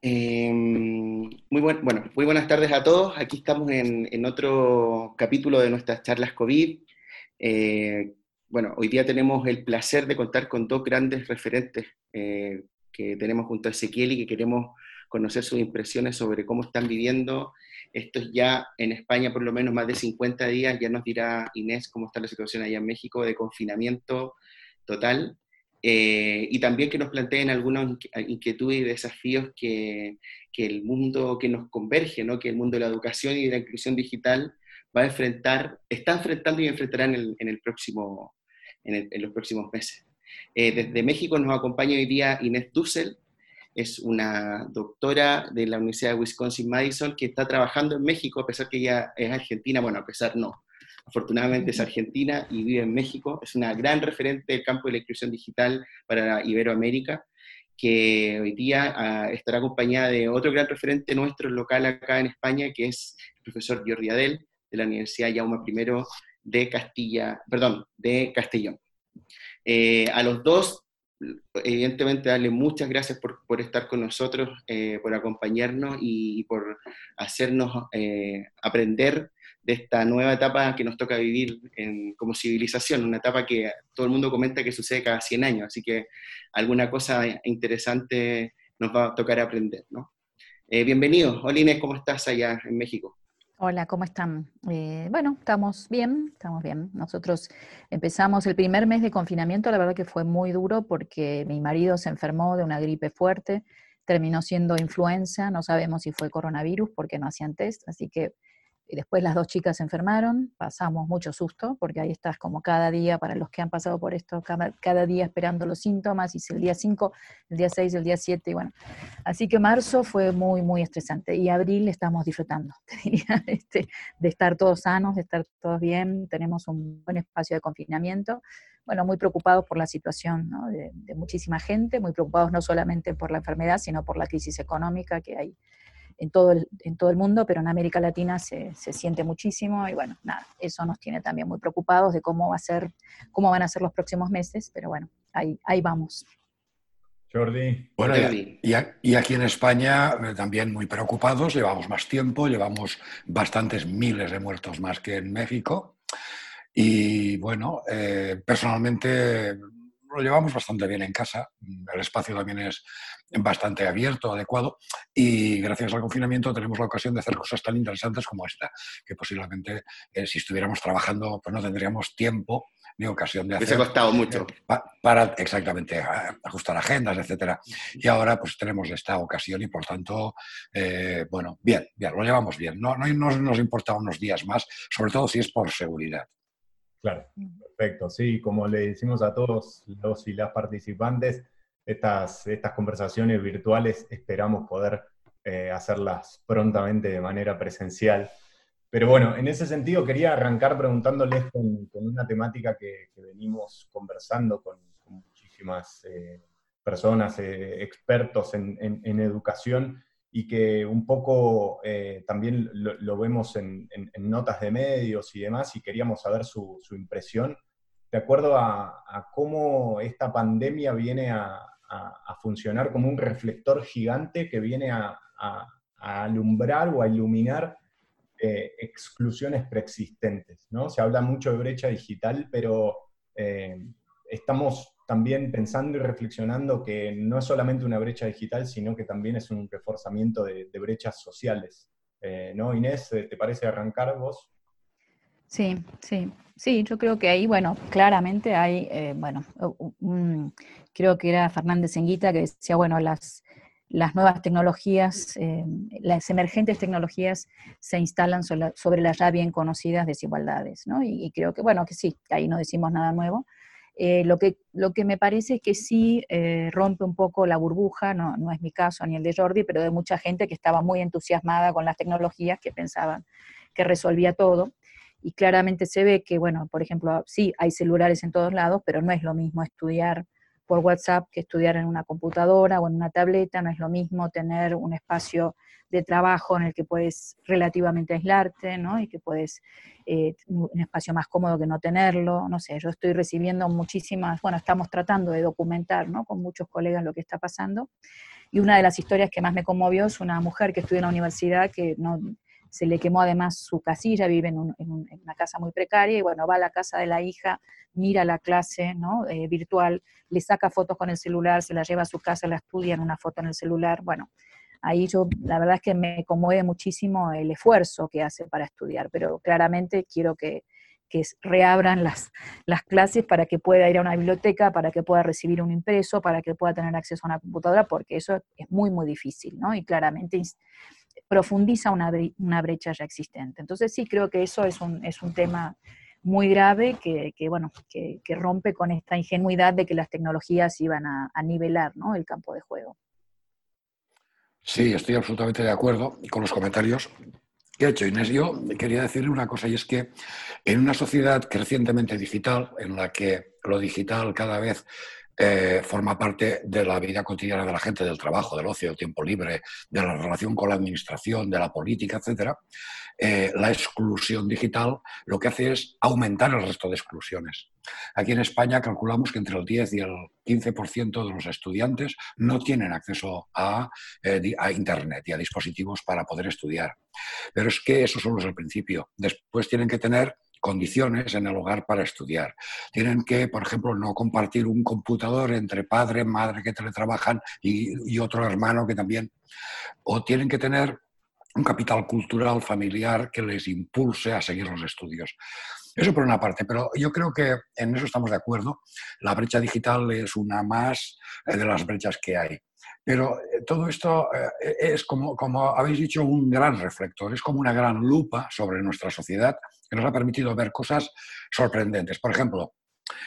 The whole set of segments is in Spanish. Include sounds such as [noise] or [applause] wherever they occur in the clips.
Em, muy bueno, muy buenas tardes a todos. Aquí estamos en, otro capítulo de nuestras charlas COVID. Eh, bueno, hoy día tenemos el placer de contar con dos grandes referentes eh, que tenemos junto a Ezequiel y que queremos conocer sus impresiones sobre cómo están viviendo. Esto es ya en España por lo menos más de 50 días, ya nos dirá Inés cómo está la situación allá en México de confinamiento total. Eh, y también que nos planteen algunas inquietudes y desafíos que, que, el mundo que nos converge, ¿no? que el mundo de la educación y de la inclusión digital va a enfrentar, está enfrentando y enfrentará en, el, próximo, en, los próximos meses. Eh, desde México nos acompaña hoy día Inés Dussel, es una doctora de la Universidad de Wisconsin-Madison que está trabajando en México, a pesar que ella es argentina, bueno, a pesar no, afortunadamente es argentina y vive en México, es una gran referente del campo de la inclusión digital para Iberoamérica, que hoy día ah, estará acompañada de otro gran referente nuestro local acá en España, que es el profesor Jordi Adel, de la Universidad Jaume I de Castilla, perdón, de Castellón. Eh, a los dos, evidentemente, darle muchas gracias por, por estar con nosotros, eh, por acompañarnos y, por hacernos eh, aprender de esta nueva etapa que nos toca vivir como civilización, una etapa que todo el mundo comenta que sucede cada 100 años, así que alguna cosa interesante nos va a tocar aprender, ¿no? Eh, bienvenidos. Hola Inés, ¿cómo estás allá en México? Hola, ¿cómo están? Eh, bueno, estamos bien, estamos bien. Nosotros empezamos el primer mes de confinamiento, la verdad que fue muy duro porque mi marido se enfermó de una gripe fuerte, terminó siendo influenza, no sabemos si fue coronavirus porque no hacían test, así que y después las dos chicas se enfermaron, pasamos mucho susto, porque ahí estás como cada día, para los que han pasado por esto, cada, día esperando los síntomas, y si el día 5, el día 6, el día 7, y bueno. Así que marzo fue muy, muy estresante, y abril estamos disfrutando, [laughs] este, de estar todos sanos, de estar todos bien, tenemos un buen espacio de confinamiento, bueno, muy preocupados por la situación de, de muchísima gente, muy preocupados no solamente por la enfermedad, sino por la crisis económica que hay en todo el, en todo el mundo, pero en América Latina se, se, siente muchísimo y bueno, nada, eso nos tiene también muy preocupados de cómo va a ser, cómo van a ser los próximos meses, pero bueno, ahí, ahí vamos. Jordi. Bueno, y, y, aquí en España eh, también muy preocupados, llevamos más tiempo, llevamos bastantes miles de muertos más que en México. Y bueno, eh, personalmente lo llevamos bastante bien en casa, el espacio también es bastante abierto, adecuado, y gracias al confinamiento tenemos la ocasión de hacer cosas tan interesantes como esta, que posiblemente eh, si estuviéramos trabajando pues no tendríamos tiempo ni ocasión de hacer. ha costado mucho. para exactamente ajustar agendas, etcétera. Y ahora pues tenemos esta ocasión y por tanto, eh, bueno, bien, bien, lo llevamos bien. No, no, no nos importa unos días más, sobre todo si es por seguridad. Claro, perfecto. Sí, como le decimos a todos los y las participantes, estas, estas conversaciones virtuales esperamos poder eh, hacerlas prontamente de manera presencial. Pero bueno, en ese sentido quería arrancar preguntándoles con, una temática que, venimos conversando con, muchísimas eh, personas, eh, expertos en, en, educación, y que un poco también lo, vemos en, notas de medios y demás, y queríamos saber su, su impresión de acuerdo a, cómo esta pandemia viene a, funcionar como un reflector gigante que viene a, alumbrar o a iluminar eh, exclusiones preexistentes. ¿no? Se habla mucho de brecha digital, pero eh, estamos también pensando y reflexionando que no es solamente una brecha digital, sino que también es un reforzamiento de, brechas sociales. Eh, ¿No, Inés? ¿Te parece arrancar vos? Sí, sí, sí, yo creo que ahí, bueno, claramente hay, eh, bueno, creo que era Fernández Enguita que decía, bueno, las, las nuevas tecnologías, eh, las emergentes tecnologías se instalan sobre, las ya bien conocidas desigualdades, ¿no? Y, creo que, bueno, que sí, ahí no decimos nada nuevo. Eh, lo, que, lo que me parece es que sí rompe un poco la burbuja, no, no es mi caso ni el de Jordi, pero de mucha gente que estaba muy entusiasmada con las tecnologías, que pensaban que resolvía todo. Y claramente se ve que, bueno, por ejemplo, sí, hay celulares en todos lados, pero no es lo mismo estudiar por WhatsApp que estudiar en una computadora o en una tableta, no es lo mismo tener un espacio de trabajo en el que puedes relativamente aislarte, ¿no? Y que puedes, eh, un espacio más cómodo que no tenerlo, no sé, yo estoy recibiendo muchísimas, bueno, estamos tratando de documentar, ¿no? Con muchos colegas lo que está pasando, Y una de las historias que más me conmovió es una mujer que estudia en la universidad que no, se le quemó además su casilla, vive en, una casa muy precaria y bueno, va a la casa de la hija, mira la clase ¿no? Eh, virtual, le saca fotos con el celular, se la lleva a su casa, la estudia en una foto en el celular. Bueno, ahí yo, la verdad es que me conmueve muchísimo el esfuerzo que hace para estudiar, pero claramente quiero que, que reabran las, las clases para que pueda ir a una biblioteca, para que pueda recibir un impreso, para que pueda tener acceso a una computadora, porque eso es muy, muy difícil, ¿no? Y claramente profundiza una, una brecha ya existente. Entonces sí creo que eso es un, es un tema muy grave que, que bueno, que, que, rompe con esta ingenuidad de que las tecnologías iban a, a nivelar ¿no? el campo de juego. Sí, estoy absolutamente de acuerdo con los comentarios que ha hecho Inés. Yo quería decirle una cosa y es que en una sociedad crecientemente digital, en la que lo digital cada vez eh, forma parte de la vida cotidiana de la gente, del trabajo, del ocio, del tiempo libre, de la relación con la administración, de la política, etc., eh, la exclusión digital lo que hace es aumentar el resto de exclusiones. Aquí en España calculamos que entre el 10 y el 15% de los estudiantes no tienen acceso a, eh, a, Internet y a dispositivos para poder estudiar. Pero es que eso solo es el principio. Después tienen que tener condiciones en el hogar para estudiar. Tienen que, por ejemplo, no compartir un computador entre padre, madre que teletrabajan y, y otro hermano que también. O tienen que tener un capital cultural familiar que les impulse a seguir los estudios. Eso por una parte, pero yo creo que en eso estamos de acuerdo. La brecha digital es una más eh, de las brechas que hay. Pero eh, todo esto eh, es, como, como habéis dicho, un gran reflector, es como una gran lupa sobre nuestra sociedad que nos ha permitido ver cosas sorprendentes. Por ejemplo,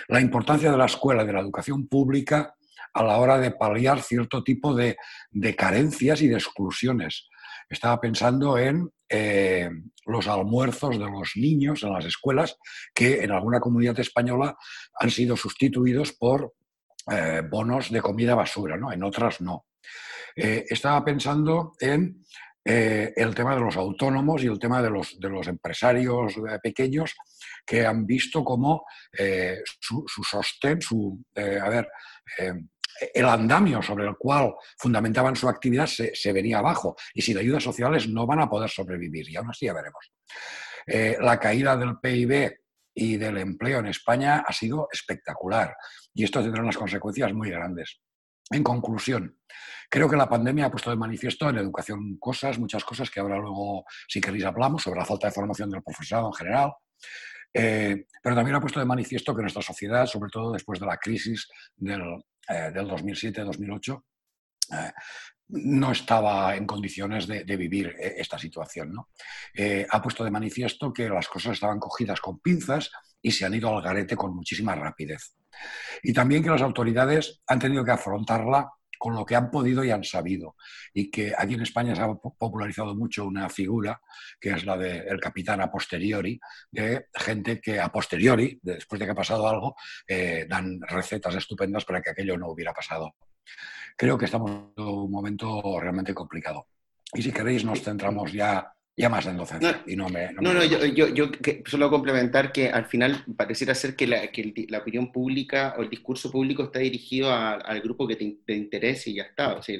la importancia de la escuela, de la educación pública a la hora de paliar cierto tipo de, carencias y de exclusiones. Estaba pensando en eh, los almuerzos de los niños en las escuelas, que en alguna comunidad española han sido sustituidos por eh, bonos de comida basura, ¿no? en otras no. Eh, estaba pensando en eh, el tema de los autónomos y el tema de los, de los empresarios eh, pequeños que han visto cómo eh, su, sostén, su, a ver, el andamio sobre el cual fundamentaban su actividad se, se, venía abajo y sin ayudas sociales no van a poder sobrevivir y aún así ya veremos. la caída del PIB y del empleo en España ha sido espectacular y esto tendrá unas consecuencias muy grandes. En conclusión, creo que la pandemia ha puesto de manifiesto en educación cosas, muchas cosas que ahora luego, si queréis, hablamos sobre la falta de formación del profesorado en general. Eh, pero también ha puesto de manifiesto que nuestra sociedad, sobre todo después de la crisis del, 2007-2008, eh, eh, no estaba en condiciones de, vivir esta situación. ¿no? ha puesto de manifiesto que las cosas estaban cogidas con pinzas y se han ido al garete con muchísima rapidez. Y también que las autoridades han tenido que afrontarla con lo que han podido y han sabido. Y que aquí en España se ha popularizado mucho una figura, que es la del capitán a posteriori, de gente que a posteriori, después de que ha pasado algo, eh, dan recetas estupendas para que aquello no hubiera pasado. Creo que estamos en un momento realmente complicado. Y si queréis, nos centramos ya ya más en docencia. No, y no, me, no, no, yo, yo, yo solo complementar que al final pareciera ser que la, que la, opinión pública o el discurso público está dirigido al grupo que te, interesa y ya está. O sea,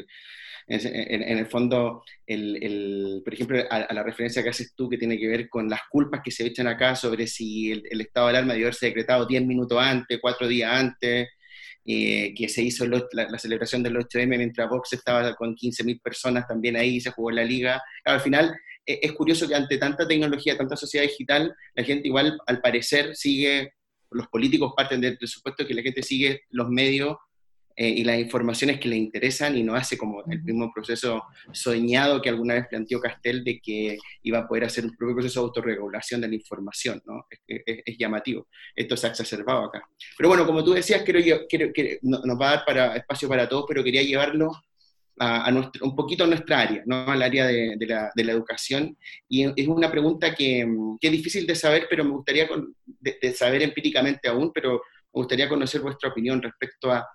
en, en, el fondo, el, el, por ejemplo, a, la referencia que haces tú que tiene que ver con las culpas que se echan acá sobre si el, estado de alarma debió haberse decretado 10 minutos antes, 4 días antes, eh, que se hizo la, la, celebración del 8M mientras Vox estaba con 15.000 personas también ahí, se jugó en la liga. al final eh, es curioso que ante tanta tecnología, tanta sociedad digital, la gente igual, al parecer, sigue, los políticos parten del presupuesto que la gente sigue los medios eh, y las informaciones que le interesan y no hace como el mismo proceso soñado que alguna vez planteó Castel de que iba a poder hacer un propio proceso de autorregulación de la información, ¿no? Es, llamativo. Esto se ha exacerbado acá. Pero bueno, como tú decías, creo yo, creo, que nos va a dar para, espacio para todos, pero quería llevarlo a, un poquito a nuestra área, ¿no? al área de, la, educación. Y es una pregunta que, es difícil de saber, pero me gustaría saber empíricamente aún, pero me gustaría conocer vuestra opinión respecto a,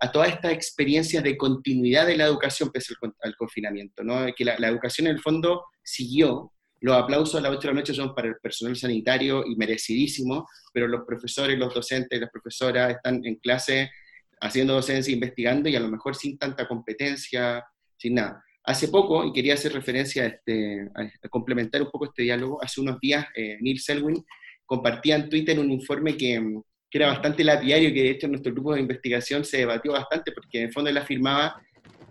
a toda esta experiencia de continuidad de la educación pese al, confinamiento, ¿no? que la, la, educación en el fondo siguió. Los aplausos a las 8 de la noche son para el personal sanitario y merecidísimo, pero los profesores, los docentes, las profesoras están en clase haciendo docencia, investigando y a lo mejor sin tanta competencia, sin nada. Hace poco, y quería hacer referencia a, este, a, complementar un poco este diálogo, hace unos días eh, Neil Selwyn compartía en Twitter un informe que, que, era bastante lapidario, que de hecho en nuestro grupo de investigación se debatió bastante, porque en el fondo él afirmaba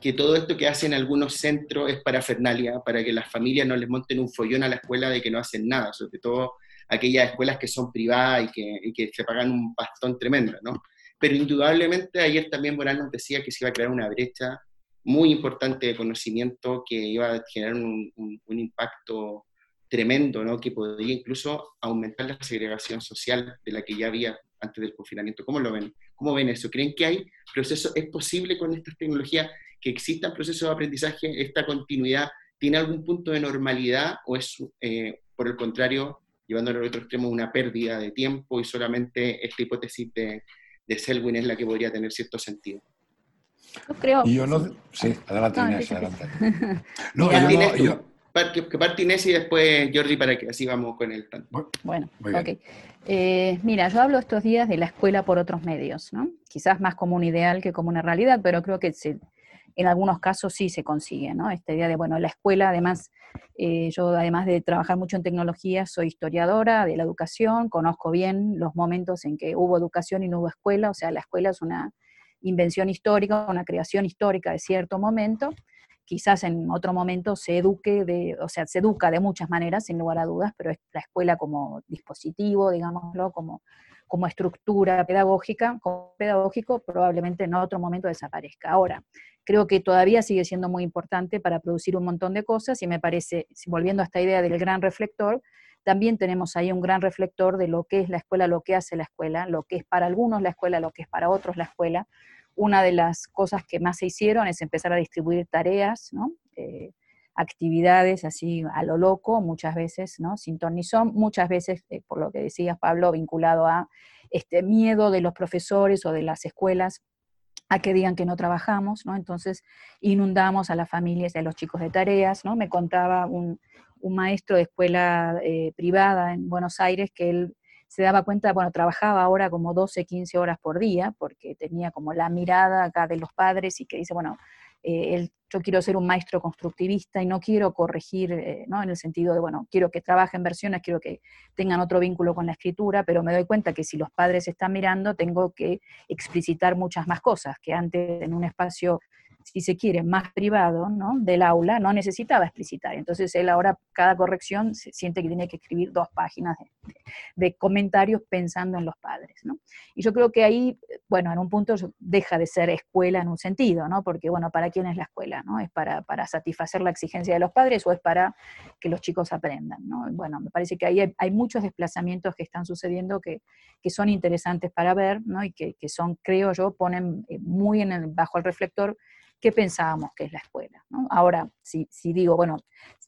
que todo esto que hacen algunos centros es para Fernalia, para que las familias no les monten un follón a la escuela de que no hacen nada, sobre todo aquellas escuelas que son privadas y que, y que se pagan un pastón tremendo, ¿no? Pero indudablemente ayer también Morán nos decía que se iba a crear una brecha muy importante de conocimiento que iba a generar un, un, impacto tremendo, ¿no? que podría incluso aumentar la segregación social de la que ya había antes del confinamiento. ¿Cómo lo ven? ¿Cómo ven eso? ¿Creen que hay procesos, es posible con estas tecnologías que existan procesos de aprendizaje, esta continuidad tiene algún punto de normalidad o es, eh, por el contrario, llevándolo al otro extremo, una pérdida de tiempo y solamente esta hipótesis de, de Selwyn es la que podría tener cierto sentido? Yo creo. yo no, sí, adelante [laughs] Inés, adelante. No, yo yo, que parte Inés y después Jordi para que así vamos con el Bueno, ok. Eh, mira, yo hablo estos días de la escuela por otros medios, ¿no? Quizás más como un ideal que como una realidad, pero creo que en algunos casos sí se consigue, ¿no? Esta idea de, bueno, la escuela, además, eh, yo además de trabajar mucho en tecnología, soy historiadora de la educación, conozco bien los momentos en que hubo educación y no hubo escuela, o sea, la escuela es una invención histórica, una creación histórica de cierto momento. Quizás en otro momento se eduque, de, o sea, se educa de muchas maneras, sin lugar a dudas, pero es la escuela como dispositivo, digámoslo, como, como estructura pedagógica, como pedagógico, probablemente en otro momento desaparezca. Ahora, creo que todavía sigue siendo muy importante para producir un montón de cosas y me parece, volviendo a esta idea del gran reflector, también tenemos ahí un gran reflector de lo que es la escuela, lo que hace la escuela, lo que es para algunos la escuela, lo que es para otros la escuela, una de las cosas que más se hicieron es empezar a distribuir tareas, eh, actividades así a lo loco, muchas veces, ¿no? Sin ton ni son, muchas veces, eh, por lo que decías Pablo, vinculado a este miedo de los profesores o de las escuelas a que digan que no trabajamos, ¿no? Entonces inundamos a las familias y a los chicos de tareas, ¿no? Me contaba un, maestro de escuela eh, privada en Buenos Aires que él se daba cuenta, bueno, trabajaba ahora como 12, 15 horas por día, porque tenía como la mirada acá de los padres y que dice, bueno, eh, yo quiero ser un maestro constructivista y no quiero corregir, eh, ¿no? En el sentido de, bueno, quiero que trabajen versiones, quiero que tengan otro vínculo con la escritura, pero me doy cuenta que si los padres están mirando, tengo que explicitar muchas más cosas que antes en un espacio si se quiere, más privado ¿no? del aula, no necesitaba explicitar. Entonces él ahora, cada corrección, siente que tiene que escribir dos páginas de, comentarios pensando en los padres. ¿no? Y yo creo que ahí, bueno, en un punto deja de ser escuela en un sentido, ¿no? porque, bueno, ¿para quién es la escuela? ¿no? ¿Es para, para satisfacer la exigencia de los padres o es para que los chicos aprendan? ¿no? Bueno, me parece que ahí hay, muchos desplazamientos que están sucediendo que, que son interesantes para ver ¿no? y que, que, son, creo yo, ponen eh, muy en el, bajo el reflector qué pensábamos que es la escuela. Ahora, si, digo, bueno,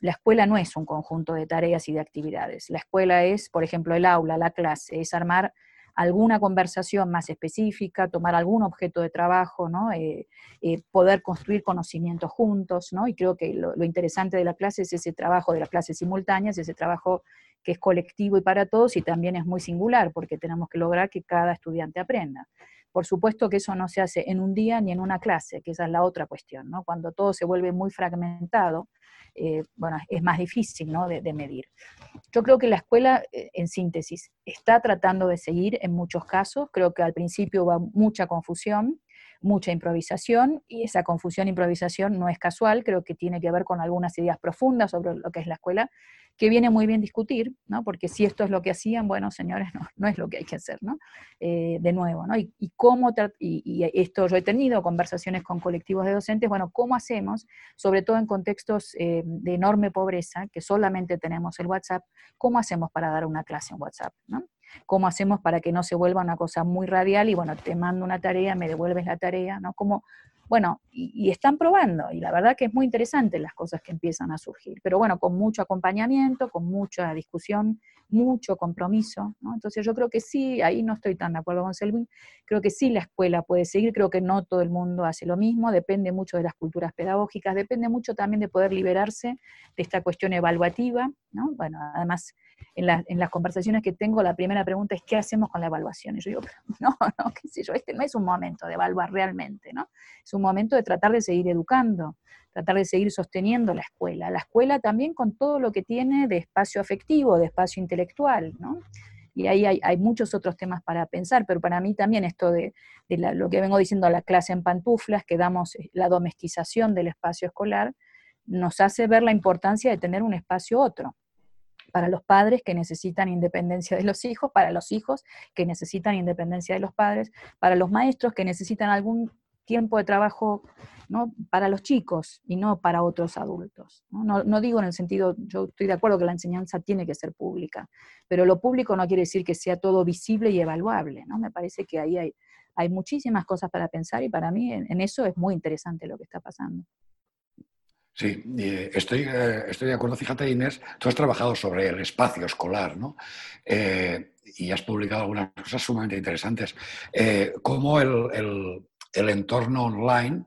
la escuela no es un conjunto de tareas y de actividades, la escuela es, por ejemplo, el aula, la clase, es armar alguna conversación más específica, tomar algún objeto de trabajo, ¿no? Eh, eh, poder construir conocimientos juntos, ¿no? y creo que lo, lo, interesante de la clase es ese trabajo de las clases simultáneas, ese trabajo que es colectivo y para todos y también es muy singular, porque tenemos que lograr que cada estudiante aprenda. Por supuesto que eso no se hace en un día ni en una clase, que esa es la otra cuestión, ¿no? Cuando todo se vuelve muy fragmentado, eh, bueno, es más difícil ¿no? de, medir. Yo creo que la escuela, eh, en síntesis, está tratando de seguir en muchos casos, creo que al principio hubo mucha confusión, mucha improvisación, y esa confusión improvisación no es casual, creo que tiene que ver con algunas ideas profundas sobre lo que es la escuela, que viene muy bien discutir, ¿no? porque si esto es lo que hacían, bueno, señores, no, no es lo que hay que hacer, ¿no? Eh, de nuevo, ¿no? Y, cómo, y, esto yo he tenido conversaciones con colectivos de docentes, bueno, ¿cómo hacemos, sobre todo en contextos eh, de enorme pobreza, que solamente tenemos el WhatsApp, cómo hacemos para dar una clase en WhatsApp, ¿no? ¿Cómo hacemos para que no se vuelva una cosa muy radial y, bueno, te mando una tarea, me devuelves la tarea, ¿no? ¿Cómo, bueno, y, están probando, y la verdad que es muy interesante las cosas que empiezan a surgir, pero bueno, con mucho acompañamiento, con mucha discusión, mucho compromiso. Entonces yo creo que sí, ahí no estoy tan de acuerdo con Selvin, creo que sí la escuela puede seguir, creo que no todo el mundo hace lo mismo, depende mucho de las culturas pedagógicas, depende mucho también de poder liberarse de esta cuestión evaluativa, ¿no? Bueno, además en, las conversaciones que tengo, la primera pregunta es ¿qué hacemos con la evaluación? Y yo digo, no, [laughs] no, qué sé yo, este no es un momento de evaluar realmente, ¿no? Es un momento de tratar de seguir educando, tratar de seguir sosteniendo la escuela. La escuela también con todo lo que tiene de espacio afectivo, de espacio intelectual, ¿no? Y ahí hay, muchos otros temas para pensar, pero para mí también esto de, lo que vengo diciendo, la clase en pantuflas, que damos eh, la domestización del espacio escolar, nos hace ver la importancia de tener un espacio otro para los padres que necesitan independencia de los hijos, para los hijos que necesitan independencia de los padres, para los maestros que necesitan algún tiempo de trabajo ¿no? para los chicos y no para otros adultos. ¿no? No, digo en el sentido, yo estoy de acuerdo que la enseñanza tiene que ser pública, pero lo público no quiere decir que sea todo visible y evaluable. ¿no? Me parece que ahí hay, hay muchísimas cosas para pensar y para mí en, eso es muy interesante lo que está pasando. Sí, estoy, eh, estoy de acuerdo. Fíjate, Inés, tú has trabajado sobre el espacio escolar, ¿no? Eh, y has publicado algunas cosas sumamente interesantes. Eh, cómo el, el entorno online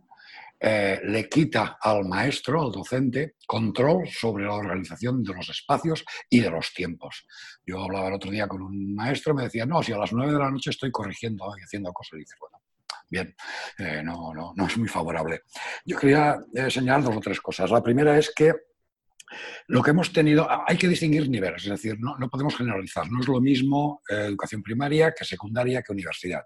eh, le quita al maestro, al docente, control sobre la organización de los espacios y de los tiempos. Yo hablaba el otro día con un maestro, me decía, no, si a las nueve de la noche estoy corrigiendo y haciendo cosas, y dice, bueno, bien, eh, no, no, no es muy favorable. Yo quería eh, señalar dos o tres cosas. La primera es que lo que hemos tenido, hay que distinguir niveles, es decir, no, no podemos generalizar. No es lo mismo educación primaria que secundaria que universidad.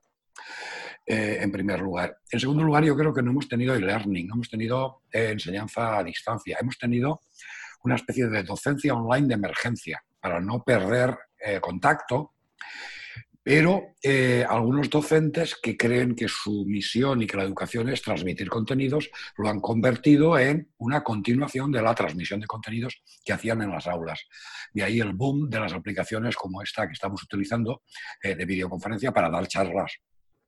Eh, en primer lugar. En segundo lugar, yo creo que no hemos tenido e-learning, no hemos tenido eh, enseñanza a distancia, hemos tenido una especie de docencia online de emergencia para no perder eh, contacto, pero algunos docentes que creen que su misión y que la educación es transmitir contenidos, lo han convertido en una continuación de la transmisión de contenidos que hacían en las aulas. De ahí el boom de las aplicaciones como esta que estamos utilizando de videoconferencia para dar charlas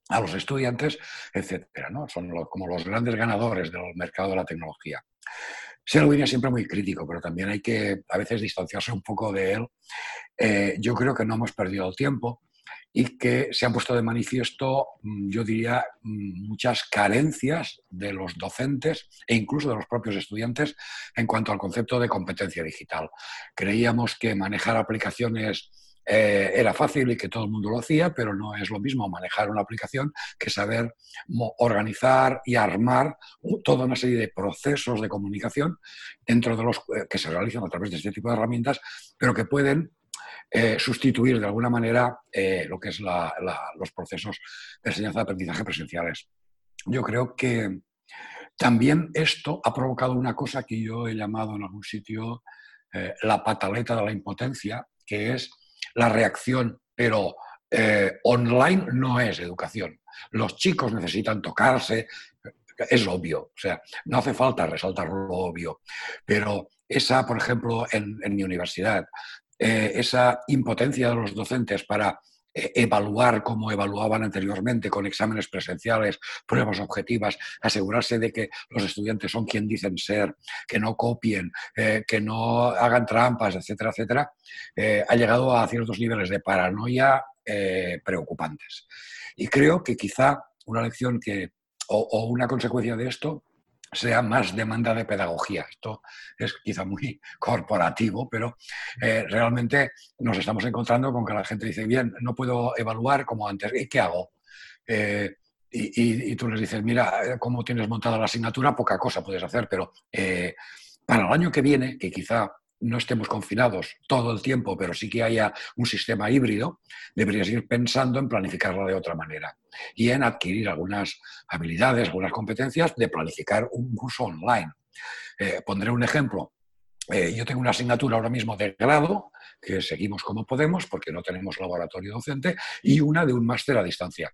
a los estudiantes, etcétera, ¿no? Son como los grandes ganadores del mercado de la tecnología. Selwyn es siempre muy crítico, pero también hay que a veces distanciarse un poco de él. Eh, yo creo que no hemos perdido el tiempo y que se han puesto de manifiesto, mm, yo diría, mm, muchas carencias de los docentes e incluso de los propios estudiantes en cuanto al concepto de competencia digital. Creíamos que manejar aplicaciones eh, era fácil y que todo el mundo lo hacía, pero no es lo mismo manejar una aplicación que saber organizar y armar toda una serie de procesos de comunicación dentro de los eh, que se realizan a través de este tipo de herramientas, pero que pueden eh, sustituir de alguna manera lo que es los procesos de enseñanza-aprendizaje presenciales. Yo creo que también esto ha provocado una cosa que yo he llamado en algún sitio la pataleta de la impotencia, que es la reacción, pero eh, online no es educación. Los chicos necesitan tocarse, es obvio, o sea, no hace falta resaltar lo obvio, pero esa, por ejemplo, en, mi universidad, eh, esa impotencia de los docentes para evaluar como evaluaban anteriormente con exámenes presenciales, pruebas objetivas, asegurarse de que los estudiantes son quien dicen ser, que no copien, eh, que no hagan trampas, etcétera, etcétera, eh, ha llegado a ciertos niveles de paranoia preocupantes. Y creo que quizá una lección que, o una consecuencia de esto sea más demanda de pedagogía. Esto es quizá muy corporativo, pero eh, realmente nos estamos encontrando con que la gente dice, bien, no puedo evaluar como antes, ¿y qué hago? Eh, y, tú les dices, mira, cómo tienes montada la asignatura, poca cosa puedes hacer, pero eh, para el año que viene, que quizá no estemos confinados todo el tiempo, pero sí que haya un sistema híbrido, deberías ir pensando en planificarlo de otra manera y en adquirir algunas habilidades, algunas competencias de planificar un curso online. Eh, pondré un ejemplo. Eh, yo tengo una asignatura ahora mismo de grado, que seguimos como podemos porque no tenemos laboratorio docente, y una de un máster a distancia.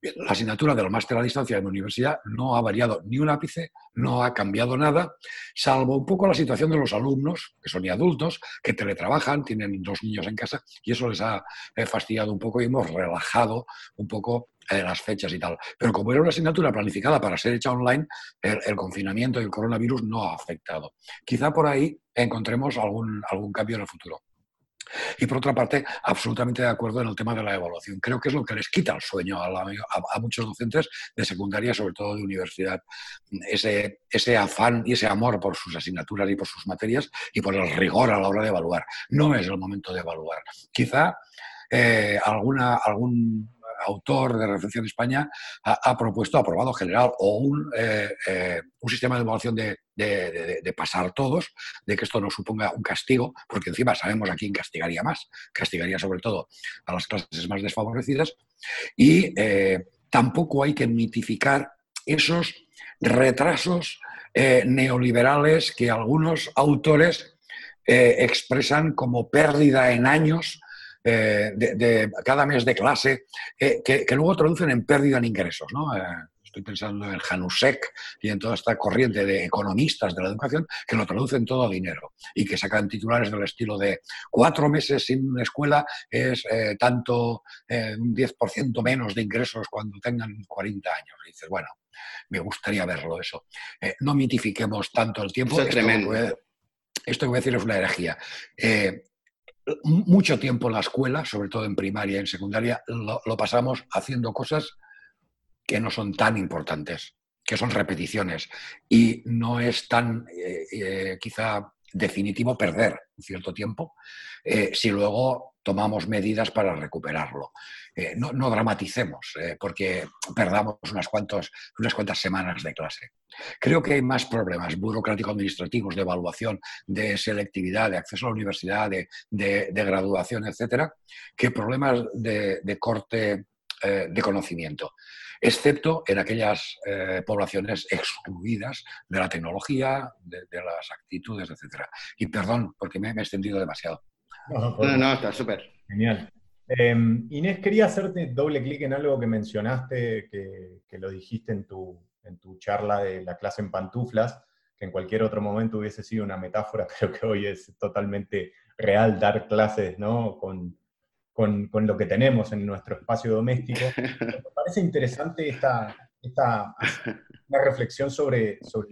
La asignatura del máster a distancia en la universidad no ha variado ni un ápice, no ha cambiado nada, salvo un poco la situación de los alumnos, que son adultos, que teletrabajan, tienen dos niños en casa, y eso les ha eh, fastidiado un poco y hemos relajado un poco las fechas y tal. Pero como era una asignatura planificada para ser hecha online, el, confinamiento y el coronavirus no ha afectado. Quizá por ahí encontremos algún, algún cambio en el futuro. Y por otra parte, absolutamente de acuerdo en el tema de la evaluación. Creo que es lo que les quita el sueño a, muchos docentes de secundaria, sobre todo de universidad. Ese, ese afán y ese amor por sus asignaturas y por sus materias y por el rigor a la hora de evaluar. No es el momento de evaluar. Quizá eh, alguna, algún autor de Reflexión de España ha, propuesto aprobado general o un, un sistema de evaluación de, de, pasar todos, de que esto no suponga un castigo, porque encima sabemos a quién castigaría más, castigaría sobre todo a las clases más desfavorecidas, y tampoco hay que mitificar esos retrasos neoliberales que algunos autores eh, expresan como pérdida en años eh, de, cada mes de clase, eh, que, luego traducen en pérdida en ingresos. ¿no? estoy pensando en Janusek y en toda esta corriente de economistas de la educación que lo traducen todo a dinero y que sacan titulares del estilo de cuatro meses sin escuela es tanto un 10% menos de ingresos cuando tengan 40 años. Y dices, bueno, me gustaría verlo eso. no mitifiquemos tanto el tiempo. es tremendo esto que voy a decir es una herejía. Mucho tiempo en la escuela, sobre todo en primaria y en secundaria, lo, pasamos haciendo cosas que no son tan importantes, que son repeticiones. Y no es tan, eh, eh, quizá, definitivo perder un cierto tiempo si luego tomamos medidas para recuperarlo. Eh, no, dramaticemos, eh, porque perdamos unas, unas cuantas semanas de clase. Creo que hay más problemas burocrático-administrativos de evaluación, de selectividad, de acceso a la universidad, de, graduación, etcétera, que problemas de, corte eh, de conocimiento, excepto en aquellas poblaciones excluidas de la tecnología, de, las actitudes, etcétera. Y perdón, porque me he extendido demasiado. No, no, está súper. Genial. Em, Inés, quería hacerte doble clic en algo que mencionaste, que, lo dijiste en tu, en tu charla de la clase en pantuflas, que en cualquier otro momento hubiese sido una metáfora, [laughs] pero que hoy es totalmente real dar clases ¿no? con, con, con lo que tenemos en nuestro espacio doméstico. [laughs] Me parece interesante esta, esta [laughs] una reflexión sobre, sobre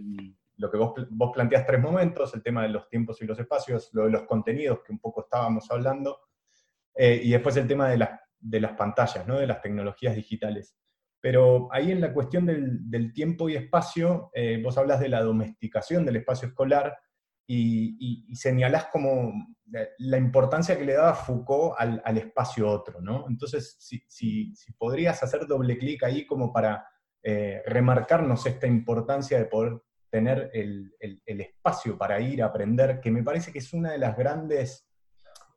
lo que vos, vos planteás tres momentos, el tema de los tiempos y los espacios, lo de los contenidos que un poco estábamos hablando, eh, y después el tema de, de las pantallas, ¿no? de las tecnologías digitales. Pero ahí en la cuestión del, tiempo y espacio, eh, vos hablas de la domesticación del espacio escolar y, señalás como la importancia que le daba Foucault al, espacio otro, ¿no? Entonces, si, si, podrías hacer doble clic ahí como para eh, remarcarnos esta importancia de poder tener el, espacio para ir a aprender, que me parece que es una de las grandes...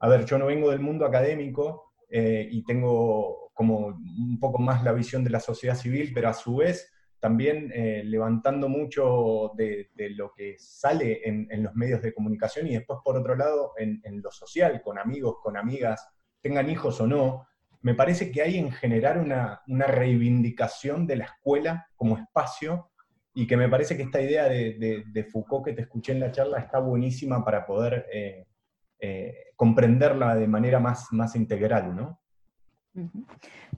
A ver, yo no vengo del mundo académico eh, y tengo como un poco más la visión de la sociedad civil, pero a su vez también eh, levantando mucho de, lo que sale en, los medios de comunicación y después por otro lado en, lo social, con amigos, con amigas, tengan hijos o no, me parece que hay en generar una, una reivindicación de la escuela como espacio y que me parece que esta idea de, Foucault que te escuché en la charla está buenísima para poder eh, eh, comprenderla de manera más, más integral, ¿no?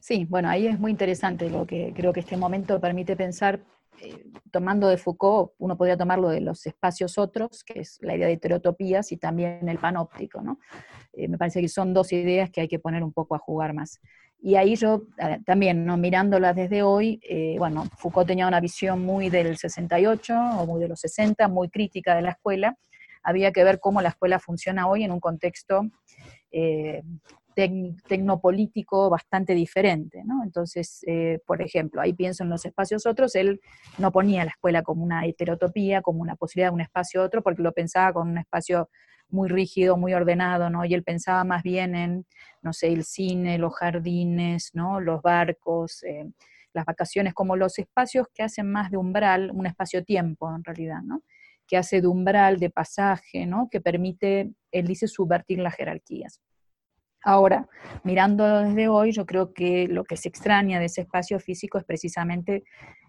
Sí, bueno, ahí es muy interesante lo que creo que este momento permite pensar, eh, tomando de Foucault, uno podría tomarlo de los espacios otros, que es la idea de heterotopías, y también el panóptico, ¿no? me parece que son dos ideas que hay que poner un poco a jugar más. Y ahí yo también, ¿no? mirándolas desde hoy, eh, bueno, Foucault tenía una visión muy del 68 o muy de los 60, muy crítica de la escuela. Había que ver cómo la escuela funciona hoy en un contexto eh, tecnopolítico bastante diferente. ¿no? Entonces, eh, por ejemplo, ahí pienso en los espacios otros, él no ponía la escuela como una heterotopía, como una posibilidad de un espacio otro, porque lo pensaba con un espacio muy rígido, muy ordenado, ¿no? Y él pensaba más bien en, no sé, el cine, los jardines, ¿no? Los barcos, eh, las vacaciones, como los espacios que hacen más de umbral, un espacio-tiempo en realidad, ¿no? Que hace de umbral, de pasaje, ¿no? Que permite, él dice, subvertir las jerarquías. Ahora, mirando desde hoy, yo creo que lo que se extraña de ese espacio físico es precisamente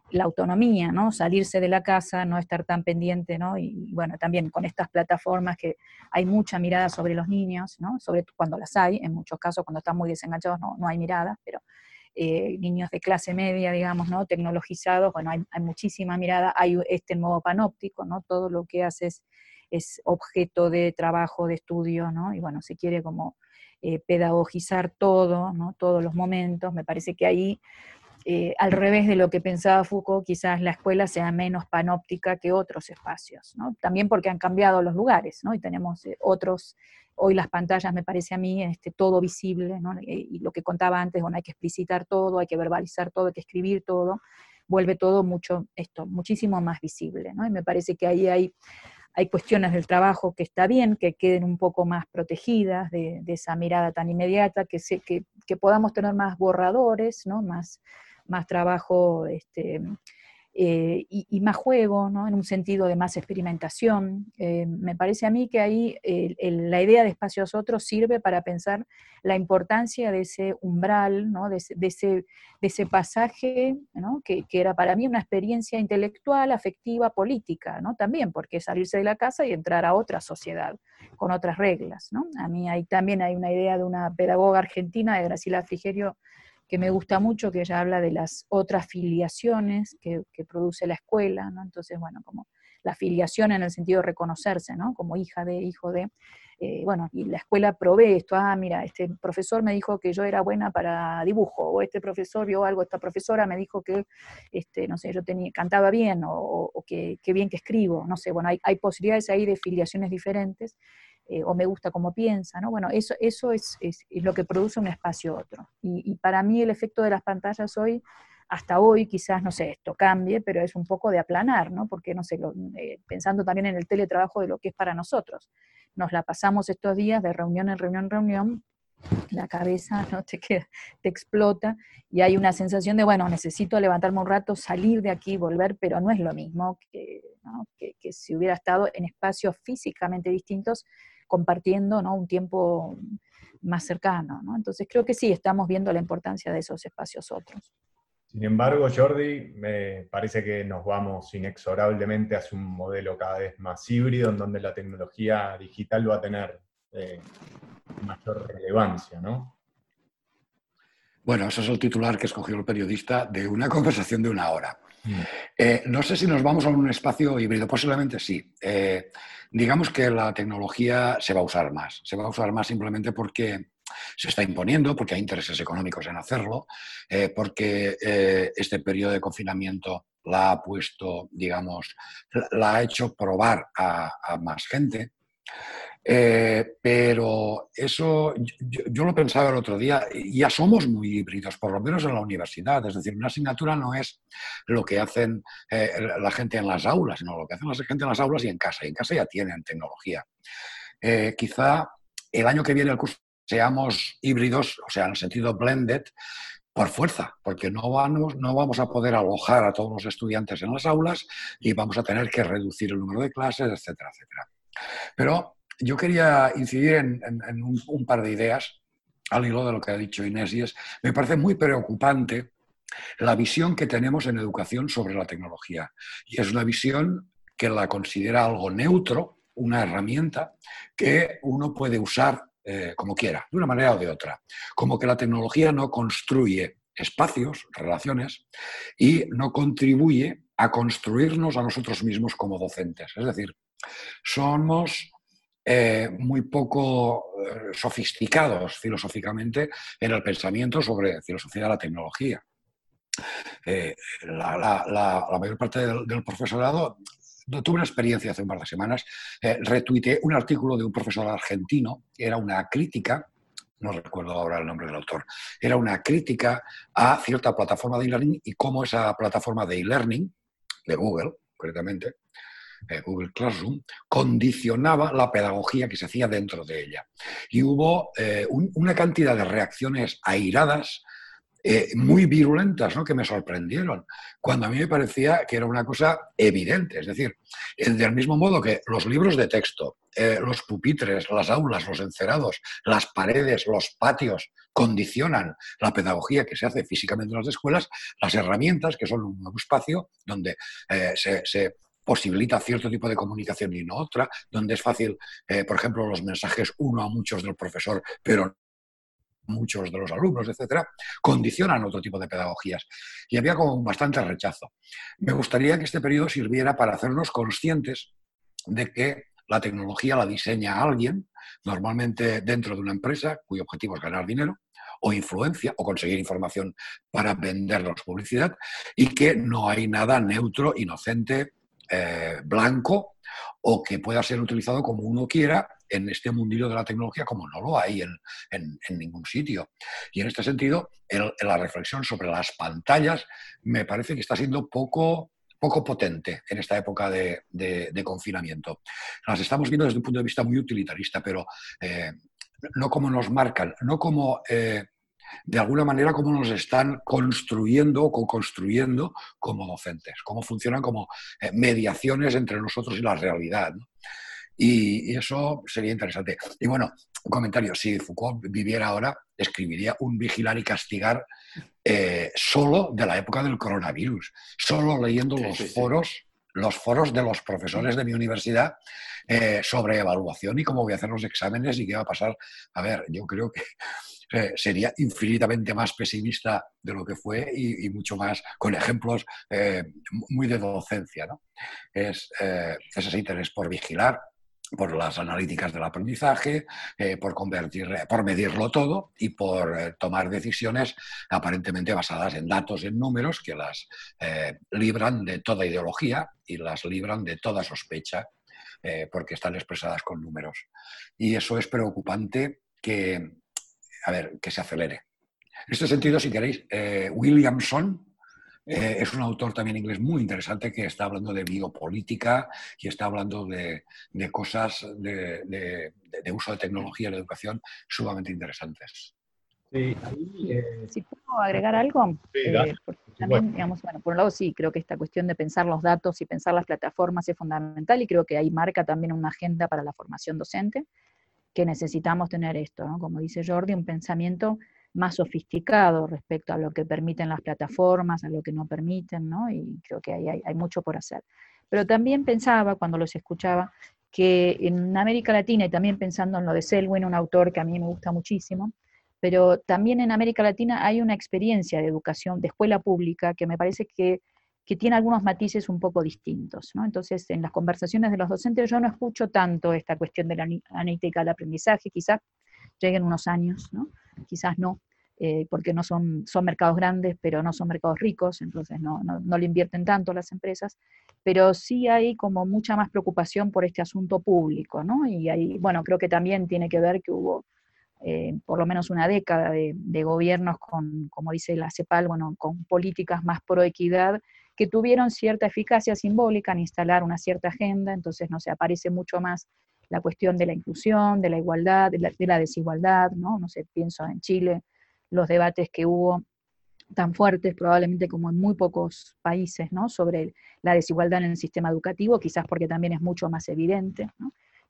la autonomía, ¿no? Salirse de la casa, no estar tan pendiente, ¿no? Y bueno, también con estas plataformas que hay mucha mirada sobre los niños, ¿no? Sobre cuando las hay, en muchos casos cuando están muy desenganchados no, no hay mirada, pero eh, niños de clase media, digamos, ¿no? Tecnologizados, bueno, hay, muchísima mirada, hay este nuevo panóptico, ¿no? Todo lo que hace es, objeto de trabajo, de estudio, ¿no? Y bueno, se quiere como eh, pedagogizar todo, ¿no? Todos los momentos, me parece que ahí eh, al revés de lo que pensaba Foucault, quizás la escuela sea menos panóptica que otros espacios, ¿no? También porque han cambiado los lugares, ¿no? Y tenemos eh, otros, hoy las pantallas me parece a mí este, todo visible, ¿no? Y, lo que contaba antes, bueno, hay que explicitar todo, hay que verbalizar todo, hay que escribir todo, vuelve todo mucho, esto, muchísimo más visible, ¿no? Y me parece que ahí hay, hay cuestiones del trabajo que está bien, que queden un poco más protegidas de, esa mirada tan inmediata, que, que, que podamos tener más borradores, ¿no? Más más trabajo este, eh, y, más juego, ¿no? en un sentido de más experimentación. Eh, me parece a mí que ahí la idea de espacios otros sirve para pensar la importancia de ese umbral, ¿no? de, ese, de, ese, pasaje, ¿no? que, era para mí una experiencia intelectual, afectiva, política, ¿no? también, porque salirse de la casa y entrar a otra sociedad con otras reglas. ¿no? A mí ahí también hay una idea de una pedagoga argentina, de Graciela Frigerio, que me gusta mucho, que ella habla de las otras filiaciones que, produce la escuela, ¿no? Entonces, bueno, como la filiación en el sentido de reconocerse, ¿no? Como hija de, hijo de, eh, bueno, y la escuela provee esto, ah, mira, este profesor me dijo que yo era buena para dibujo, o este profesor vio algo, esta profesora me dijo que, este, no sé, yo tenía, cantaba bien, o, que, bien que escribo, no sé, bueno, hay, hay posibilidades ahí de filiaciones diferentes, eh, o me gusta cómo piensa, ¿no? Bueno, eso, eso es, es, lo que produce un espacio otro. Y, para mí el efecto de las pantallas hoy, hasta hoy quizás, no sé, esto cambie, pero es un poco de aplanar, ¿no? Porque, no sé, eh, pensando también en el teletrabajo de lo que es para nosotros. Nos la pasamos estos días de reunión en reunión en reunión, la cabeza ¿no? [laughs] te, te explota y hay una sensación de, bueno, necesito levantarme un rato, salir de aquí, volver, pero no es lo mismo que, que si hubiera estado en espacios físicamente distintos compartiendo ¿no? un tiempo más cercano. ¿no? Entonces creo que sí, estamos viendo la importancia de esos espacios otros. Sin embargo, Jordi, me parece que nos vamos inexorablemente hacia un modelo cada vez más híbrido, en donde la tecnología digital va a tener eh, mayor relevancia, ¿no? Bueno, eso es el titular que escogió el periodista de una conversación de una hora. Mm. Eh, no sé si nos vamos a un espacio híbrido, posiblemente sí. Eh, digamos que la tecnología se va a usar más. Se va a usar más simplemente porque se está imponiendo, porque hay intereses económicos en hacerlo, eh, porque este periodo de confinamiento la ha puesto, digamos, la ha hecho probar a más gente. Eh, pero eso, yo, lo pensaba el otro día, ya somos muy híbridos, por lo menos en la universidad. Es decir, una asignatura no es lo que hacen eh, la gente en las aulas, sino lo que hacen la gente en las aulas y en casa. Y en casa ya tienen tecnología. Eh, quizá el año que viene el curso seamos híbridos, o sea, en el sentido blended, por fuerza, porque no vamos, no vamos a poder alojar a todos los estudiantes en las aulas y vamos a tener que reducir el número de clases, etcétera, etcétera. Pero yo quería incidir en, un, par de ideas al hilo de lo que ha dicho Inés y es, me parece muy preocupante la visión que tenemos en educación sobre la tecnología. Y es una visión que la considera algo neutro, una herramienta que uno puede usar eh, como quiera, de una manera o de otra. Como que la tecnología no construye espacios, relaciones, y no contribuye a construirnos a nosotros mismos como docentes. Es decir, somos eh, muy poco eh, sofisticados filosóficamente en el pensamiento sobre filosofía de la tecnología. Eh, la, mayor parte del, profesorado, tuve una experiencia hace un par de semanas, retuiteé un artículo de un profesor argentino, era una crítica no recuerdo ahora el nombre del autor, era una crítica a cierta plataforma de e-learning y cómo esa plataforma de e-learning, de Google, concretamente, eh, Google Classroom, condicionaba la pedagogía que se hacía dentro de ella. Y hubo eh, una cantidad de reacciones airadas, eh, muy virulentas, que me sorprendieron, cuando a mí me parecía que era una cosa evidente. Es decir, del mismo modo que los libros de texto, los pupitres, las aulas, los encerados, las paredes, los patios condicionan la pedagogía que se hace físicamente en las escuelas, las herramientas, que son un nuevo espacio donde se, posibilita cierto tipo de comunicación y no otra, donde es fácil, eh, por ejemplo, los mensajes uno a muchos del profesor, pero muchos de los alumnos, etcétera, condicionan otro tipo de pedagogías. Y había como bastante rechazo. Me gustaría que este periodo sirviera para hacernos conscientes de que la tecnología la diseña alguien, normalmente dentro de una empresa cuyo objetivo es ganar dinero, o influencia o conseguir información para venderlos publicidad y que no hay nada neutro, inocente, eh, blanco o que pueda ser utilizado como uno quiera en este mundillo de la tecnología como no lo hay en, ningún sitio. Y en este sentido, la reflexión sobre las pantallas me parece que está siendo poco poco potente en esta época de, confinamiento. Las estamos viendo desde un punto de vista muy utilitarista, pero eh, no como nos marcan, no como eh, de alguna manera como nos están construyendo o co-construyendo como docentes, cómo funcionan como eh, mediaciones entre nosotros y la realidad. Y, eso sería interesante. Y bueno, un comentario, si Foucault viviera ahora, escribiría un vigilar y castigar eh, solo de la época del coronavirus, solo leyendo los foros. los foros de los profesores de mi universidad eh, sobre evaluación y cómo voy a hacer los exámenes y qué va a pasar. A ver, yo creo que eh, sería infinitamente más pesimista de lo que fue y, mucho más con ejemplos muy de docencia. ¿no? Es, es ese interés por vigilar, por las analíticas del aprendizaje, eh, por, convertir, por medirlo todo y por eh, tomar decisiones aparentemente basadas en datos, en números, que las eh, libran de toda ideología y las libran de toda sospecha, porque están expresadas con números. Y eso es preocupante que, a ver, que se acelere. En este sentido, si queréis, Williamson, eh, es un autor también inglés muy interesante que está hablando de biopolítica y está hablando de, cosas de, uso de tecnología en la educación sumamente interesantes. Sí, eh, Si puedo agregar algo, eh, también, digamos, bueno, por un lado sí, creo que esta cuestión de pensar los datos y pensar las plataformas es fundamental y creo que ahí marca también una agenda para la formación docente, que necesitamos tener esto, ¿no? Como dice Jordi, un pensamiento más sofisticado respecto a lo que permiten las plataformas, a lo que no permiten, ¿no? Y creo que hay, hay, mucho por hacer. Pero también pensaba, cuando los escuchaba, que en América Latina, y también pensando en lo de Selwyn, un autor que a mí me gusta muchísimo, pero también en América Latina hay una experiencia de educación, de escuela pública, que me parece que, que tiene algunos matices un poco distintos. Entonces, en las conversaciones de los docentes yo no escucho tanto esta cuestión de la analítica del aprendizaje, quizás lleguen unos años, quizás no, eh, porque no son, son mercados grandes, pero no son mercados ricos, entonces no, no, no, le invierten tanto las empresas, pero sí hay como mucha más preocupación por este asunto público, ¿no? Y ahí, bueno, creo que también tiene que ver que hubo eh, por lo menos una década de, de, gobiernos con, como dice la CEPAL, bueno, con políticas más pro equidad, que tuvieron cierta eficacia simbólica en instalar una cierta agenda, entonces no se aparece mucho más la cuestión de la inclusión, de la igualdad, de la, desigualdad, ¿no? No sé, pienso en Chile, los debates que hubo tan fuertes probablemente como en muy pocos países, ¿no? Sobre la desigualdad en el sistema educativo, quizás porque también es mucho más evidente.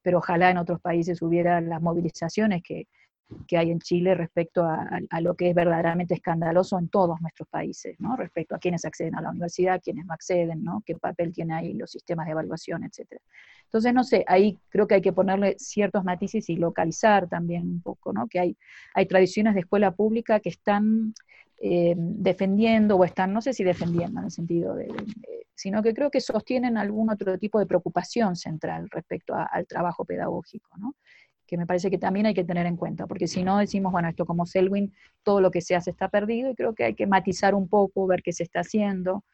Pero ojalá en otros países hubiera las movilizaciones que, que hay en Chile respecto a, lo que es verdaderamente escandaloso en todos nuestros países, ¿no? respecto a quienes acceden a la universidad, quienes no acceden, ¿no? qué papel tienen ahí los sistemas de evaluación, etc. Entonces, no sé, ahí creo que hay que ponerle ciertos matices y localizar también un poco, ¿no? que hay, hay tradiciones de escuela pública que están eh, defendiendo o están, no sé si defendiendo en el sentido de, sino que creo que sostienen algún otro tipo de preocupación central respecto al trabajo pedagógico, ¿no? Que me parece que también hay que tener en cuenta, porque si no decimos, bueno, esto como Selwyn, todo lo que se hace está perdido, y creo que hay que matizar un poco, ver qué se está haciendo.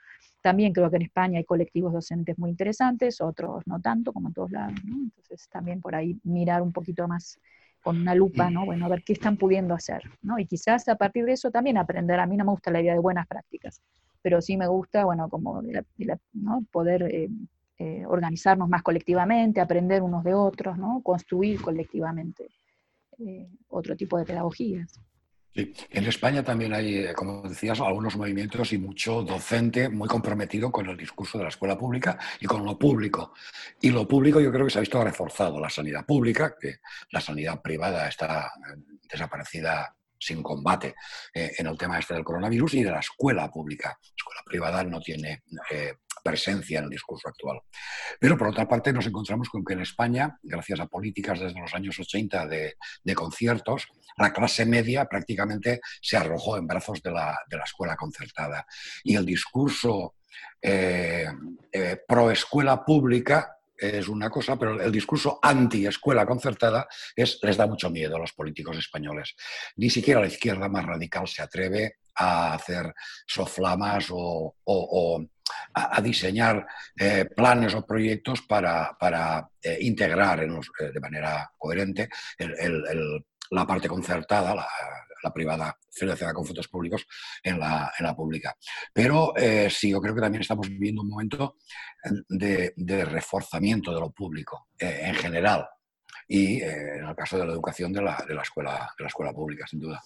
También creo que en España hay colectivos docentes muy interesantes, otros no tanto, como en todos lados, ¿no? Entonces también por ahí mirar un poquito más con una lupa, ¿no? Bueno, a ver qué están pudiendo hacer, ¿no? Y quizás a partir de eso también aprender. A mí no me gusta la idea de buenas prácticas, pero sí me gusta, bueno, como ¿no? poder eh, eh, organizarnos más colectivamente, aprender unos de otros, ¿no? construir colectivamente eh, otro tipo de pedagogías. En España también hay, eh, como decías, algunos movimientos y mucho docente muy comprometido con el discurso de la escuela pública y con lo público. Y lo público yo creo que se ha visto reforzado. La sanidad pública, que la sanidad privada está desaparecida sin combate en el tema este del coronavirus y de la escuela pública. La escuela privada no tiene presencia en el discurso actual. Pero por otra parte nos encontramos con que en España, gracias a políticas desde los años 80 de, conciertos, la clase media prácticamente se arrojó en brazos de la, escuela concertada. Y el discurso eh, eh, pro escuela pública es una cosa, pero el discurso anti-escuela concertada es, les da mucho miedo a los políticos españoles. Ni siquiera la izquierda más radical se atreve a hacer soflamas o, a, diseñar eh, planes o proyectos para, eh, integrar eh, de manera coherente la parte concertada, la, privada financiada con fondos públicos en la, pública. Pero sí, yo creo que también estamos viviendo un momento de, reforzamiento de lo público en general y en el caso de la educación de la, escuela, de la escuela pública, sin duda.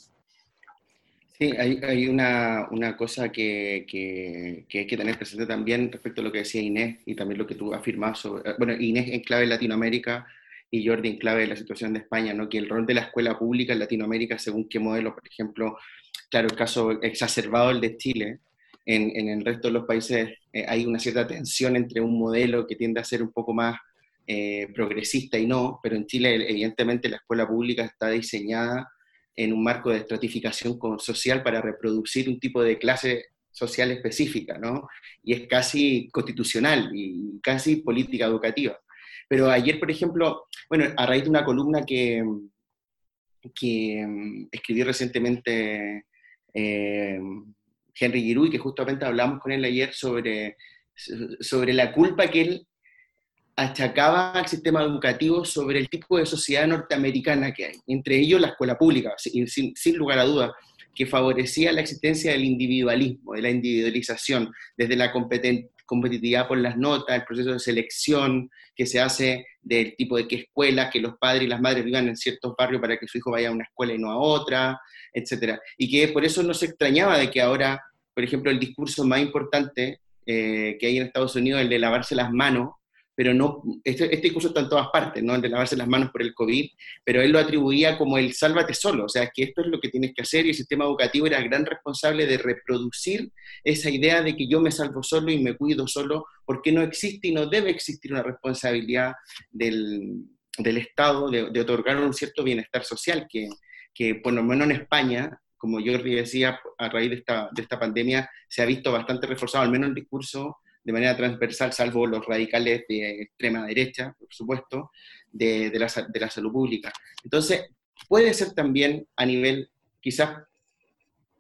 Sí, hay, una, cosa que, hay que tener presente también respecto a lo que decía Inés y también lo que tú afirmabas sobre, eh, bueno, Inés en clave Latinoamérica y Jordi en clave de la situación de España, ¿no? que el rol de la escuela pública en Latinoamérica, según qué modelo, por ejemplo, claro, el caso exacerbado el de Chile, en, el resto de los países eh, hay una cierta tensión entre un modelo que tiende a ser un poco más eh, progresista y no, pero en Chile evidentemente la escuela pública está diseñada en un marco de estratificación social para reproducir un tipo de clase social específica, ¿no? Y es casi constitucional y casi política educativa. Pero ayer, por ejemplo, bueno, a raíz de una columna que, que mm, escribí recientemente eh, Henry Giroux, que justamente hablamos con él ayer sobre, sobre la culpa que él achacaba al sistema educativo sobre el tipo de sociedad norteamericana que hay, entre ellos la escuela pública, sin, lugar a duda, que favorecía la existencia del individualismo, de la individualización, desde la competitividad por las notas, el proceso de selección que se hace del tipo de qué escuela, que los padres y las madres vivan en ciertos barrios para que su hijo vaya a una escuela y no a otra, etc. Y que por eso no se extrañaba de que ahora, por ejemplo, el discurso más importante eh, que hay en Estados Unidos, el de lavarse las manos, pero no, este, este, discurso está en todas partes, ¿no? El de lavarse las manos por el COVID, pero él lo atribuía como el sálvate solo, o sea, que esto es lo que tienes que hacer y el sistema educativo era el gran responsable de reproducir esa idea de que yo me salvo solo y me cuido solo, porque no existe y no debe existir una responsabilidad del, del Estado de, de, otorgar un cierto bienestar social, que, que por lo menos en España, como Jordi decía, a raíz de esta, de esta pandemia se ha visto bastante reforzado, al menos el discurso de manera transversal, salvo los radicales de extrema derecha, por supuesto, de, de, la, de la salud pública. Entonces, puede ser también a nivel, quizás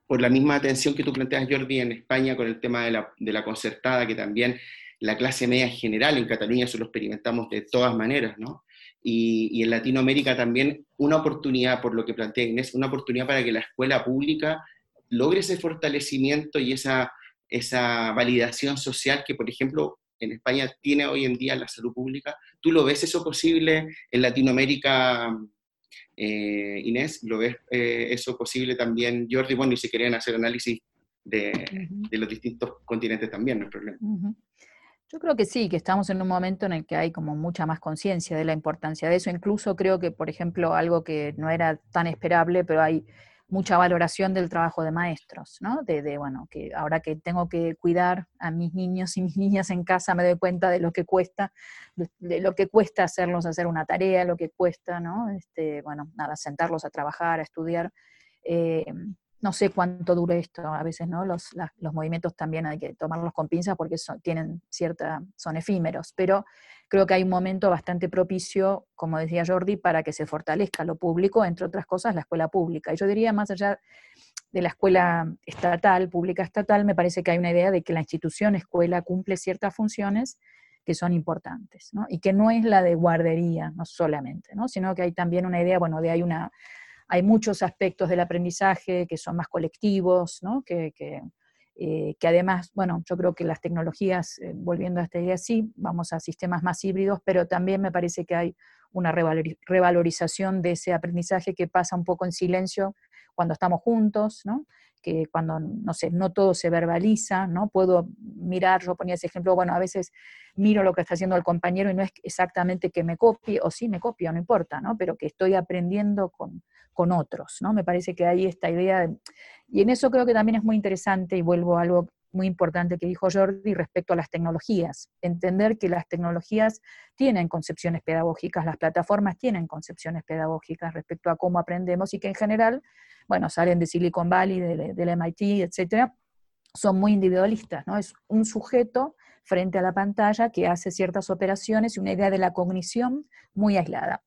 por la misma atención que tú planteas, Jordi, en España con el tema de la, de la concertada, que también la clase media en general en Cataluña eso lo experimentamos de todas maneras, ¿no? Y, y, en Latinoamérica también una oportunidad, por lo que plantea Inés, una oportunidad para que la escuela pública logre ese fortalecimiento y esa esa validación social que, por ejemplo, en España tiene hoy en día la salud pública. ¿Tú lo ves eso posible en Latinoamérica, eh, Inés? ¿Lo ves eh, eso posible también, Jordi? Bueno, y si querían hacer análisis de, los distintos continentes también, no hay problema. Yo creo que sí, que estamos en un momento en el que hay como mucha más conciencia de la importancia de eso. Incluso creo que, por ejemplo, algo que no era tan esperable, pero hay mucha valoración del trabajo de maestros, ¿no? De, bueno, que ahora que tengo que cuidar a mis niños y mis niñas en casa me doy cuenta de lo que cuesta, de, lo que cuesta hacerlos hacer una tarea, lo que cuesta, ¿no? Este, bueno, nada, sentarlos a trabajar, a estudiar. Eh, no sé cuánto dure esto, a veces, ¿no? Los, los movimientos también hay que tomarlos con pinzas porque son, tienen cierta, son efímeros, pero creo que hay un momento bastante propicio, como decía Jordi, para que se fortalezca lo público, entre otras cosas, la escuela pública. Y yo diría, más allá de la escuela estatal, pública estatal, me parece que hay una idea de que la institución escuela cumple ciertas funciones que son importantes, ¿no? Y que no es la de guardería, no solamente, ¿no? Sino que hay también una idea, bueno, de hay una hay muchos aspectos del aprendizaje que son más colectivos, eh, que, además, bueno, yo creo que las tecnologías, eh, volviendo a esta idea, sí, vamos a sistemas más híbridos, pero también me parece que hay una revalorización de ese aprendizaje que pasa un poco en silencio cuando estamos juntos, ¿no? Que cuando, no sé, no todo se verbaliza, ¿no? Puedo mirar, yo ponía ese ejemplo, bueno, a veces miro lo que está haciendo el compañero y no es exactamente que me copie, o sí me copio, no importa, ¿no? Pero que estoy aprendiendo con, con otros, ¿no? Me parece que hay esta idea, y en eso creo que también es muy interesante, y vuelvo a algo muy importante que dijo Jordi respecto a las tecnologías. Entender que las tecnologías tienen concepciones pedagógicas, las plataformas tienen concepciones pedagógicas respecto a cómo aprendemos y que en general, bueno, salen de Silicon Valley, del, MIT, etcétera, son muy individualistas, ¿no? Es un sujeto frente a la pantalla que hace ciertas operaciones y una idea de la cognición muy aislada.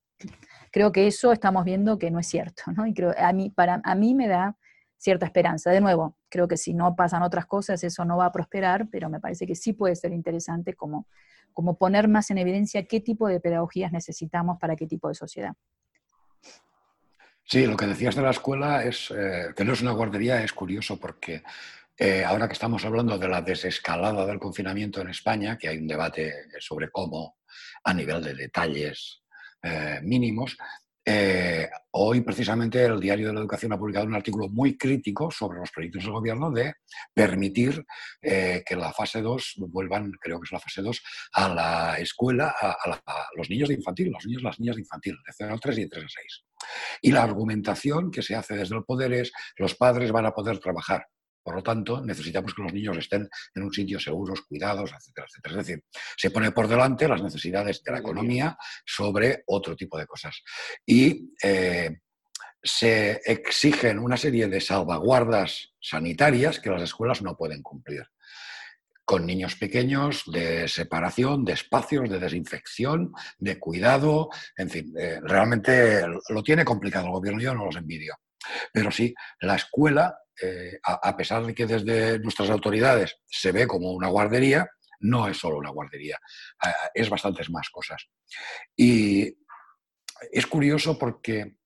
Creo que eso estamos viendo que no es cierto, ¿no? Y creo, a mí, para, a mí me da cierta esperanza. De nuevo, creo que si no pasan otras cosas, eso no va a prosperar, pero me parece que sí puede ser interesante como, como poner más en evidencia qué tipo de pedagogías necesitamos para qué tipo de sociedad. Sí, lo que decías de la escuela es eh, que no es una guardería, es curioso porque eh, ahora que estamos hablando de la desescalada del confinamiento en España, que hay un debate sobre cómo a nivel de detalles eh, mínimos, eh, hoy precisamente el Diario de la Educación ha publicado un artículo muy crítico sobre los proyectos del gobierno de permitir eh, que la fase 2 vuelvan, creo que es la fase 2, a la escuela, a, los niños de infantil, los niños y las niñas de infantil, de 0 a 3 y de 3 a 6. Y la argumentación que se hace desde el poder es los padres van a poder trabajar por lo tanto, necesitamos que los niños estén en un sitio seguros, cuidados, etcétera, etcétera. Es decir, se pone por delante las necesidades de la economía sobre otro tipo de cosas. Y eh, se exigen una serie de salvaguardas sanitarias que las escuelas no pueden cumplir con niños pequeños, de separación, de espacios, de desinfección, de cuidado, en fin, eh, realmente lo tiene complicado el gobierno, yo no los envidio. Pero sí, la escuela eh, a, pesar de que desde nuestras autoridades se ve como una guardería, no es solo una guardería, es bastantes más cosas. Y es curioso porque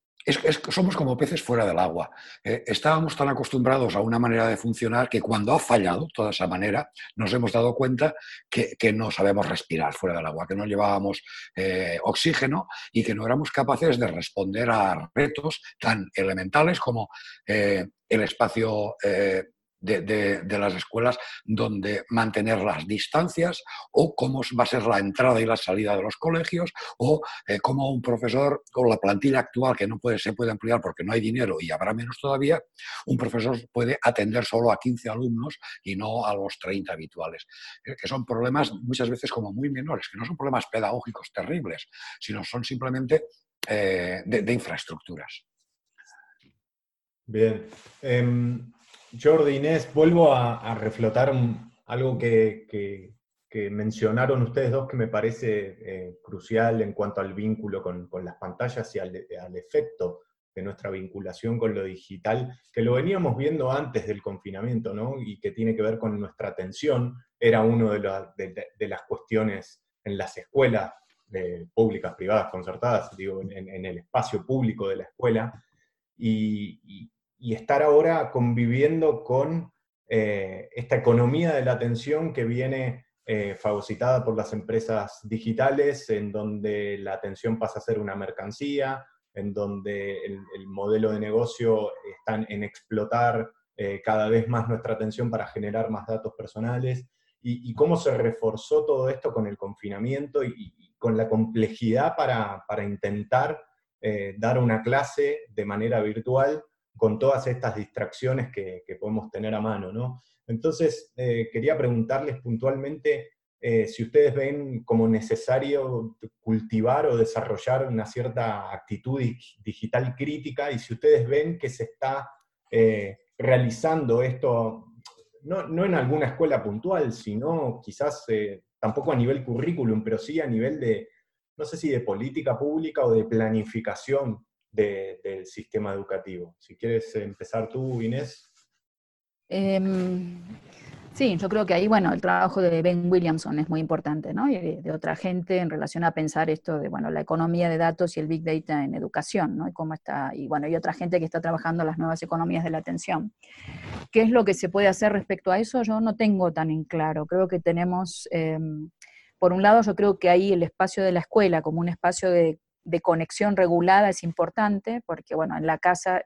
somos como peces fuera del agua. Eh, estábamos tan acostumbrados a una manera de funcionar que cuando ha fallado toda esa manera, nos hemos dado cuenta que, no sabemos respirar fuera del agua, que no llevábamos eh, oxígeno y que no éramos capaces de responder a retos tan elementales como eh, el espacio de, las escuelas donde mantener las distancias o cómo va a ser la entrada y la salida de los colegios o eh, cómo un profesor con la plantilla actual que no puede, se puede ampliar porque no hay dinero y habrá menos todavía, un profesor puede atender solo a 15 alumnos y no a los 30 habituales, eh, que son problemas muchas veces como muy menores, que no son problemas pedagógicos terribles, sino son simplemente eh, de, infraestructuras. Bien. Em, Jordi, Inés, vuelvo a, reflotar algo que, mencionaron ustedes dos que me parece eh, crucial en cuanto al vínculo con, las pantallas y al, efecto de nuestra vinculación con lo digital, que lo veníamos viendo antes del confinamiento, ¿no? Y que tiene que ver con nuestra atención, era una de, las cuestiones en las escuelas públicas, privadas, concertadas, digo, en, el espacio público de la escuela, y estar ahora conviviendo con eh, esta economía de la atención que viene eh, fagocitada por las empresas digitales, en donde la atención pasa a ser una mercancía, en donde el, modelo de negocio está en explotar eh, cada vez más nuestra atención para generar más datos personales, y, cómo se reforzó todo esto con el confinamiento y, con la complejidad para, para intentar dar una clase de manera virtual con todas estas distracciones que, podemos tener a mano, ¿no? Entonces, eh, quería preguntarles puntualmente eh, si ustedes ven como necesario cultivar o desarrollar una cierta actitud digital crítica y si ustedes ven que se está eh, realizando esto, no, no, en alguna escuela puntual, sino quizás tampoco a nivel currículum, pero sí a nivel de, no sé si de política pública o de planificación del sistema educativo. Si quieres empezar tú, Inés. Em, sí, yo creo que ahí, bueno, el trabajo de Ben Williamson es muy importante, ¿no? Y de, otra gente en relación a pensar esto de, bueno, la economía de datos y el Big Data en educación, ¿no? Y cómo está, y bueno, hay otra gente que está trabajando las nuevas economías de la atención. ¿Qué es lo que se puede hacer respecto a eso? Yo no tengo tan en claro. Creo que tenemos, em, por un lado, yo creo que ahí el espacio de la escuela como un espacio de de conexión regulada es importante, porque bueno, en la casa,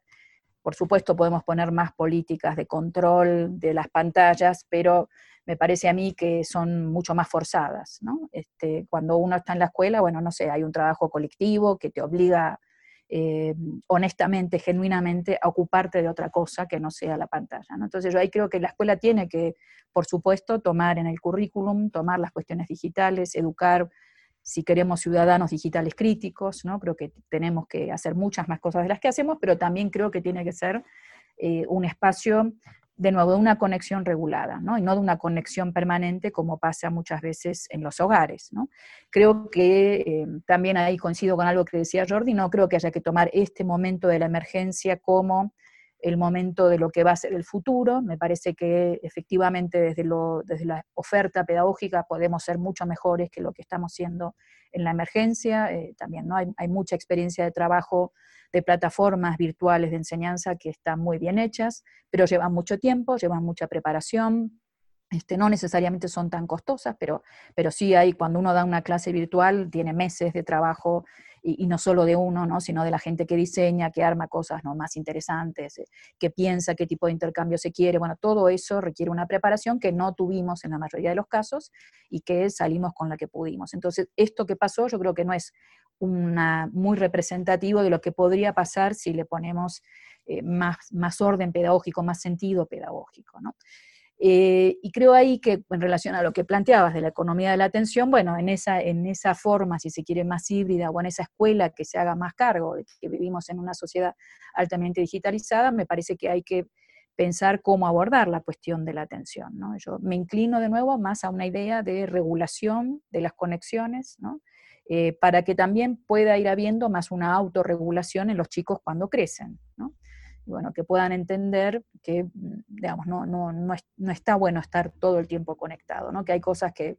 por supuesto, podemos poner más políticas de control de las pantallas, pero me parece a mí que son mucho más forzadas, ¿no? Este, cuando uno está en la escuela, bueno, no sé, hay un trabajo colectivo que te obliga eh, honestamente, genuinamente, a ocuparte de otra cosa que no sea la pantalla. Entonces yo ahí creo que la escuela tiene que, por supuesto, tomar en el currículum, tomar las cuestiones digitales, educar si queremos ciudadanos digitales críticos, ¿no? Creo que tenemos que hacer muchas más cosas de las que hacemos, pero también creo que tiene que ser eh, un espacio de nuevo, de una conexión regulada, ¿no? Y no de una conexión permanente como pasa muchas veces en los hogares, ¿no? Creo que eh, también ahí coincido con algo que decía Jordi, no creo que haya que tomar este momento de la emergencia como el momento de lo que va a ser el futuro. Me parece que efectivamente desde, lo, desde la oferta pedagógica podemos ser mucho mejores que lo que estamos siendo en la emergencia. Eh, también ¿no? hay, hay, mucha experiencia de trabajo de plataformas virtuales de enseñanza que están muy bien hechas, pero llevan mucho tiempo, llevan mucha preparación, este, no necesariamente son tan costosas, pero, pero sí hay, cuando uno da una clase virtual, tiene meses de trabajo, y, no solo de uno, ¿no? sino de la gente que diseña, que arma cosas más interesantes, eh, que piensa qué tipo de intercambio se quiere. Bueno, todo eso requiere una preparación que no tuvimos en la mayoría de los casos y que salimos con la que pudimos. Entonces, esto que pasó yo creo que no es una, muy representativo de lo que podría pasar si le ponemos eh, más, más orden pedagógico, más sentido pedagógico. ¿no? Eh, y creo ahí que en relación a lo que planteabas de la economía de la atención, bueno, en esa, en esa forma, si se quiere, más híbrida o en esa escuela que se haga más cargo de que vivimos en una sociedad altamente digitalizada, me parece que hay que pensar cómo abordar la cuestión de la atención. ¿no? Yo me inclino de nuevo más a una idea de regulación de las conexiones. Eh, para que también pueda ir habiendo más una autorregulación en los chicos cuando crecen. ¿no? Bueno, que puedan entender que, mm, digamos, no, no, no, no, está bueno estar todo el tiempo conectado, ¿no? que hay cosas que,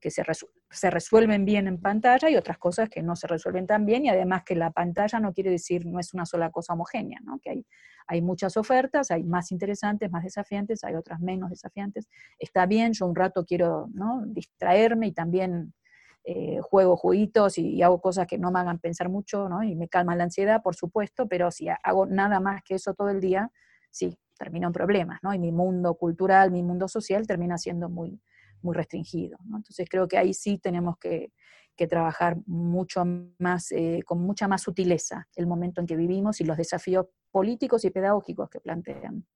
que se, se, resuelven bien en pantalla y otras cosas que no se resuelven tan bien, y además que la pantalla no quiere decir, no es una sola cosa homogénea, ¿no? que hay, hay muchas ofertas, hay más interesantes, más desafiantes, hay otras menos desafiantes. Está bien, yo un rato quiero ¿no? distraerme y también eh, juego jueguitos y, hago cosas que no me hagan pensar mucho, ¿no? Y me calma la ansiedad, por supuesto, pero si hago nada más que eso todo el día, sí, termino en problemas, ¿no? Y mi mundo cultural, mi mundo social termina siendo muy, muy restringido. Entonces creo que ahí sí tenemos que, que trabajar mucho más, eh, con mucha más sutileza el momento en que vivimos y los desafíos políticos y pedagógicos que plantean.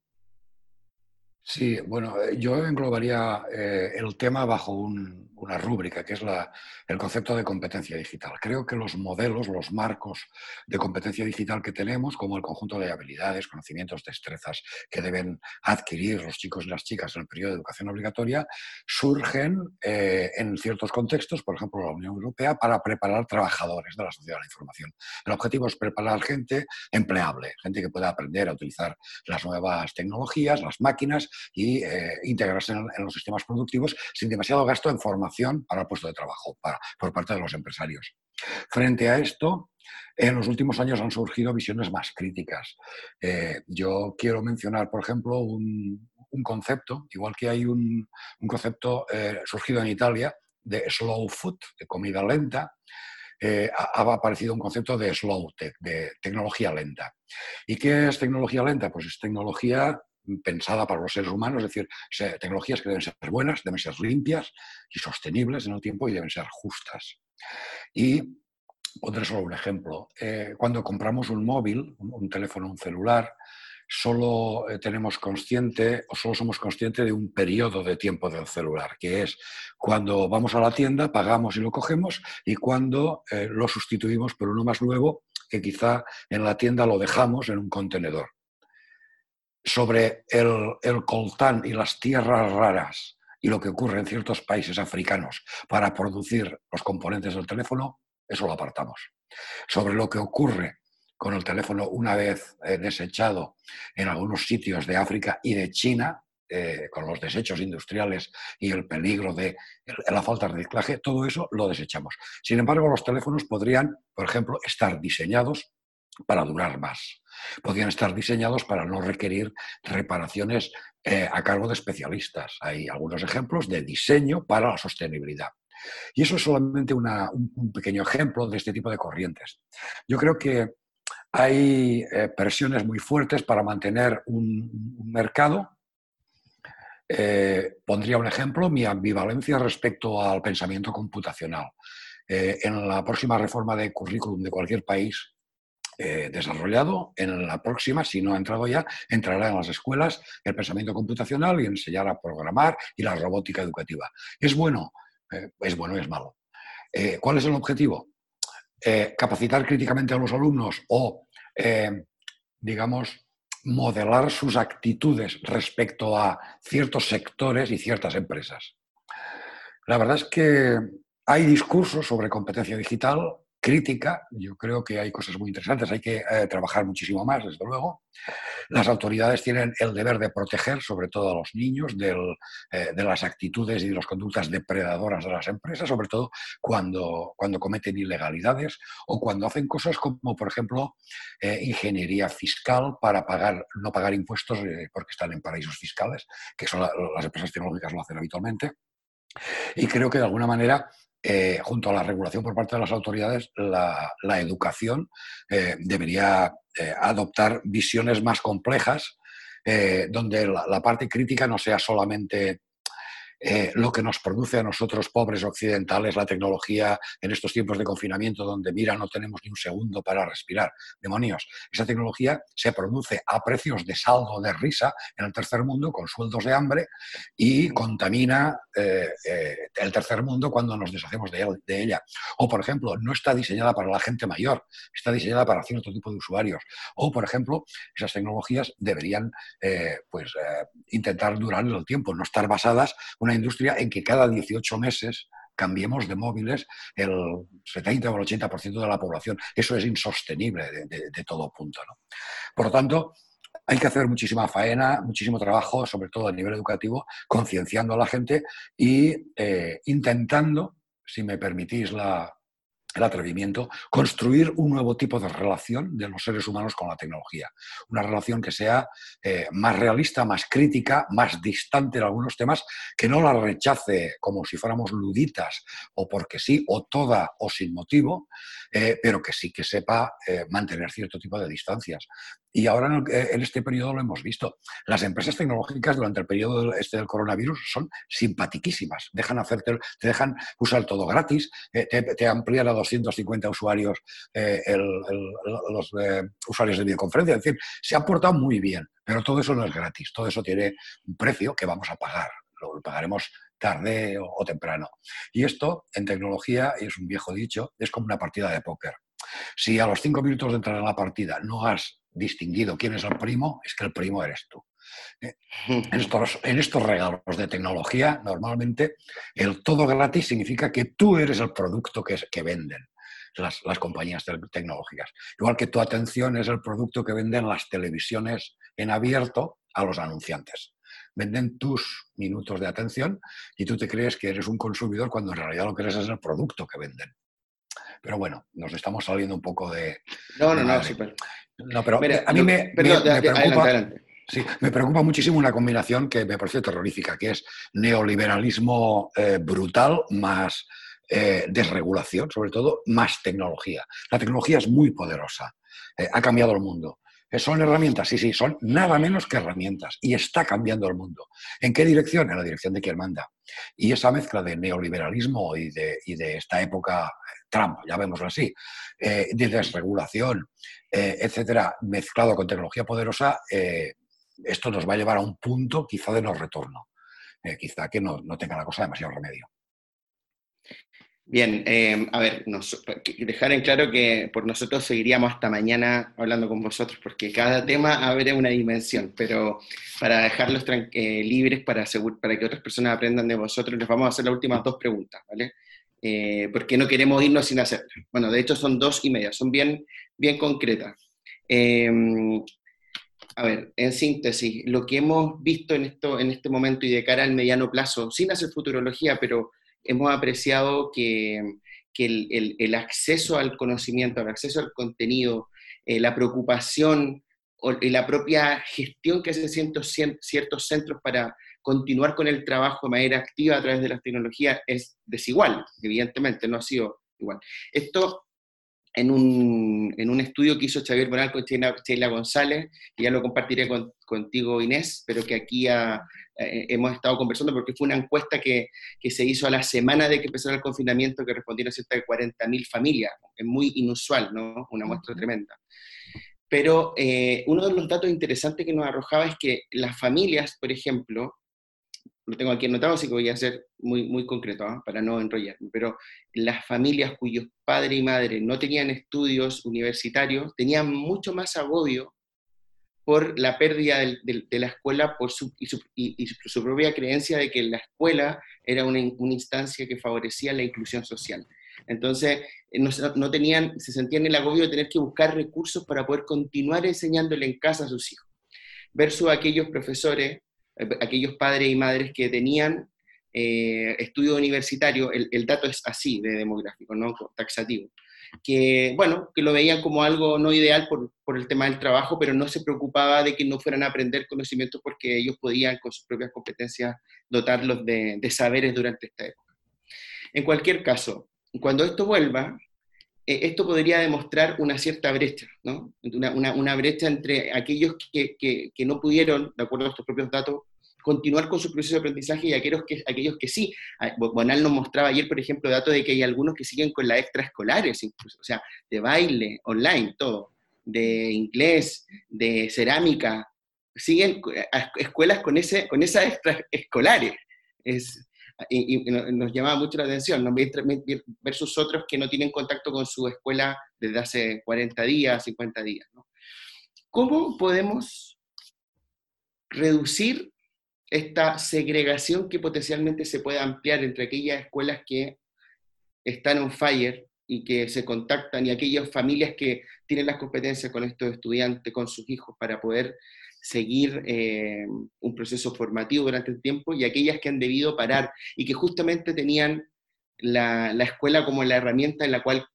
Sí, bueno, eh, yo englobaría eh, el tema bajo una rúbrica, que es la, el concepto de competencia digital. Creo que los modelos, los marcos de competencia digital que tenemos, como el conjunto de habilidades, conocimientos, destrezas que deben adquirir los chicos y las chicas en el periodo de educación obligatoria, surgen eh, en ciertos contextos, por ejemplo, la Unión Europea, para preparar trabajadores de la sociedad de la información. El objetivo es preparar gente empleable, gente que pueda aprender a utilizar las nuevas tecnologías, las máquinas, y eh, integrarse en, los sistemas productivos sin demasiado gasto en formación para el puesto de trabajo para, por parte de los empresarios. Frente a esto, en los últimos años han surgido visiones más críticas. Eh, yo quiero mencionar, por ejemplo, un, concepto, igual que hay un, concepto eh, surgido en Italia de slow food, de comida lenta, ha, aparecido un concepto de slow tech, de tecnología lenta. ¿Y qué es tecnología lenta? Pues es tecnología pensada para los seres humanos, es decir, tecnologías que deben ser buenas, deben ser limpias y sostenibles en el tiempo y deben ser justas. Y pondré solo un ejemplo. Eh, cuando compramos un móvil, un, teléfono, un celular, solo eh, tenemos consciente o solo somos conscientes de un periodo de tiempo del celular, que es cuando vamos a la tienda, pagamos y lo cogemos y cuando eh, lo sustituimos por uno más nuevo que quizá en la tienda lo dejamos en un contenedor sobre el, el coltán y las tierras raras y lo que ocurre en ciertos países africanos para producir los componentes del teléfono, eso lo apartamos. Sobre lo que ocurre con el teléfono una vez eh, desechado en algunos sitios de África y de China, eh, con los desechos industriales y el peligro de la falta de reciclaje, todo eso lo desechamos. Sin embargo, los teléfonos podrían, por ejemplo, estar diseñados para durar más. Podrían estar diseñados para no requerir reparaciones eh, a cargo de especialistas. Hay algunos ejemplos de diseño para la sostenibilidad. Y eso es solamente un, pequeño ejemplo de este tipo de corrientes. Yo creo que hay eh, presiones muy fuertes para mantener un, mercado. Eh, pondría un ejemplo, mi ambivalencia respecto al pensamiento computacional. en la próxima reforma de currículum de cualquier país, eh, desarrollado. En la próxima, si no ha entrado ya, entrará en las escuelas el pensamiento computacional y enseñar a programar y la robótica educativa. ¿Es bueno? Eh, es bueno y es malo. Eh, ¿Cuál es el objetivo? capacitar críticamente a los alumnos o, digamos, modelar sus actitudes respecto a ciertos sectores y ciertas empresas. La verdad es que hay discursos sobre competencia digital, crítica, yo creo que hay cosas muy interesantes, hay que eh, trabajar muchísimo más, desde luego. Las autoridades tienen el deber de proteger, sobre todo a los niños, eh, de las actitudes y de las conductas depredadoras de las empresas, sobre todo cuando, cuando cometen ilegalidades o cuando hacen cosas como, por ejemplo, eh, ingeniería fiscal para pagar, no pagar impuestos porque están en paraísos fiscales, que son las empresas tecnológicas lo hacen habitualmente. Y creo que de alguna manera eh, junto a la regulación por parte de las autoridades, la, educación eh, debería eh, adoptar visiones más complejas, donde la, parte crítica no sea solamente eh, lo que nos produce a nosotros pobres occidentales la tecnología en estos tiempos de confinamiento donde, mira, no tenemos ni un segundo para respirar. Demonios, esa tecnología se produce a precios de saldo de risa en el tercer mundo con sueldos de hambre y contamina eh, eh, el tercer mundo cuando nos deshacemos de, ella. O, por ejemplo, no está diseñada para la gente mayor, está diseñada para cierto tipo de usuarios. O, por ejemplo, esas tecnologías deberían pues, intentar durar el tiempo, no estar basadas una industria en que cada 18 meses cambiemos de móviles el 70 o el 80% de la población. Eso es insostenible de, todo punto. Por lo tanto, hay que hacer muchísima faena, muchísimo trabajo, sobre todo a nivel educativo, concienciando a la gente y eh, intentando, si me permitís la, el atrevimiento, construir un nuevo tipo de relación de los seres humanos con la tecnología. Una relación que sea eh, más realista, más crítica, más distante en algunos temas, que no la rechace como si fuéramos luditas o porque sí, o toda o sin motivo, eh, pero que sí que sepa eh, mantener cierto tipo de distancias. Y ahora eh, en, este periodo lo hemos visto. Las empresas tecnológicas durante el periodo este del coronavirus son simpatiquísimas. Dejan hacerte, te dejan usar todo gratis, eh, te, amplían a 250 usuarios eh, los usuarios de videoconferencia. Es decir, se han portado muy bien, pero todo eso no es gratis. Todo eso tiene un precio que vamos a pagar. Lo, pagaremos tarde o temprano. Y esto, en tecnología, y es un viejo dicho, es como una partida de póker. Si a los cinco minutos de entrar en la partida no has distinguido quién es el primo, es que el primo eres tú. Eh, [laughs] en estos, en estos regalos de tecnología, normalmente el todo gratis significa que tú eres el producto que, que venden. Las, las, compañías tecnológicas. Igual que tu atención es el producto que venden las televisiones en abierto a los anunciantes. Venden tus minutos de atención y tú te crees que eres un consumidor cuando en realidad lo que eres es el producto que venden. Pero bueno, nos estamos saliendo un poco de... No, no, no, super. No, pero a mí me, preocupa... Sí, me preocupa muchísimo una combinación que me parece terrorífica, que es neoliberalismo eh, brutal más eh, desregulación, sobre todo, más tecnología. La tecnología es muy poderosa, eh, ha cambiado el mundo. ¿Son herramientas? Sí, sí, son nada menos que herramientas y está cambiando el mundo. ¿En qué dirección? En la dirección de quien manda. Y esa mezcla de neoliberalismo y de, y de esta época Trump, llamémoslo así, eh, de desregulación, eh, etcétera, mezclado con tecnología poderosa, eh, esto nos va a llevar a un punto quizá de no retorno, quizá que no, tenga la cosa demasiado remedio. Bien, a ver, dejar en claro que por nosotros seguiríamos hasta mañana hablando con vosotros, porque cada tema abre una dimensión, pero para dejarlos libres, para, para que otras personas aprendan de vosotros, les vamos a hacer las últimas dos preguntas, ¿vale? Eh, porque no queremos irnos sin hacerlo. Bueno, de hecho son dos y media, son bien, bien concretas. Em, a ver, en síntesis, lo que hemos visto en, esto, en este momento y de cara al mediano plazo, sin hacer futurología, pero hemos apreciado que, que el, el, acceso al conocimiento, el acceso al contenido, eh, la preocupación y la propia gestión que hacen ciertos, ciertos centros para continuar con el trabajo de manera activa a través de las tecnologías es desigual, evidentemente, no ha sido igual. Esto en un, en un estudio que hizo Xavier Bonal con Sheila, González, que ya lo compartiré contigo Inés, pero que aquí eh, hemos estado conversando porque fue una encuesta que, que, se hizo a la semana de que empezara el confinamiento que respondieron cerca de 40.000 familias, es muy inusual, ¿no? Una muestra tremenda. Pero eh, uno de los datos interesantes que nos arrojaba es que las familias, por ejemplo, lo tengo aquí anotado, así que voy a ser muy, muy concreto ¿ah? para no enrollarme, pero las familias cuyos padre y madre no tenían estudios universitarios tenían mucho más agobio por la pérdida de, la escuela por su, y, su, propia creencia de que la escuela era una, instancia que favorecía la inclusión social. Entonces, eh, no, tenían, se sentían el agobio de tener que buscar recursos para poder continuar enseñándole en casa a sus hijos, versus aquellos profesores, eh, aquellos padres y madres que tenían eh, estudio universitario, el, el, dato es así de demográfico, no taxativo que, bueno, que lo veían como algo no ideal por, por, el tema del trabajo, pero no se preocupaba de que no fueran a aprender conocimientos porque ellos podían con sus propias competencias dotarlos de, de saberes durante esta época. En cualquier caso, cuando esto vuelva, eh, esto podría demostrar una cierta brecha, ¿no? una, una, una brecha entre aquellos que, que, que, no pudieron, de acuerdo a estos propios datos, continuar con su proceso de aprendizaje y aquellos que, aquellos que sí. Ah, Bonal nos mostraba ayer, por ejemplo, datos de que hay algunos que siguen con las extraescolares, incluso, o sea, de baile, online, todo, de inglés, de cerámica, siguen a escuelas con, ese, con esas extraescolares. Es, y, nos llamaba mucho la atención, ¿no? versus otros que no tienen contacto con su escuela desde hace 40 días, 50 días. ¿Cómo podemos reducir esta segregación que potencialmente se puede ampliar entre aquellas escuelas que están on fire y que se contactan y aquellas familias que tienen las competencias con estos estudiantes, con sus hijos, para poder seguir eh, un proceso formativo durante el tiempo y aquellas que han debido parar y que justamente tenían la, la escuela como la herramienta en la cual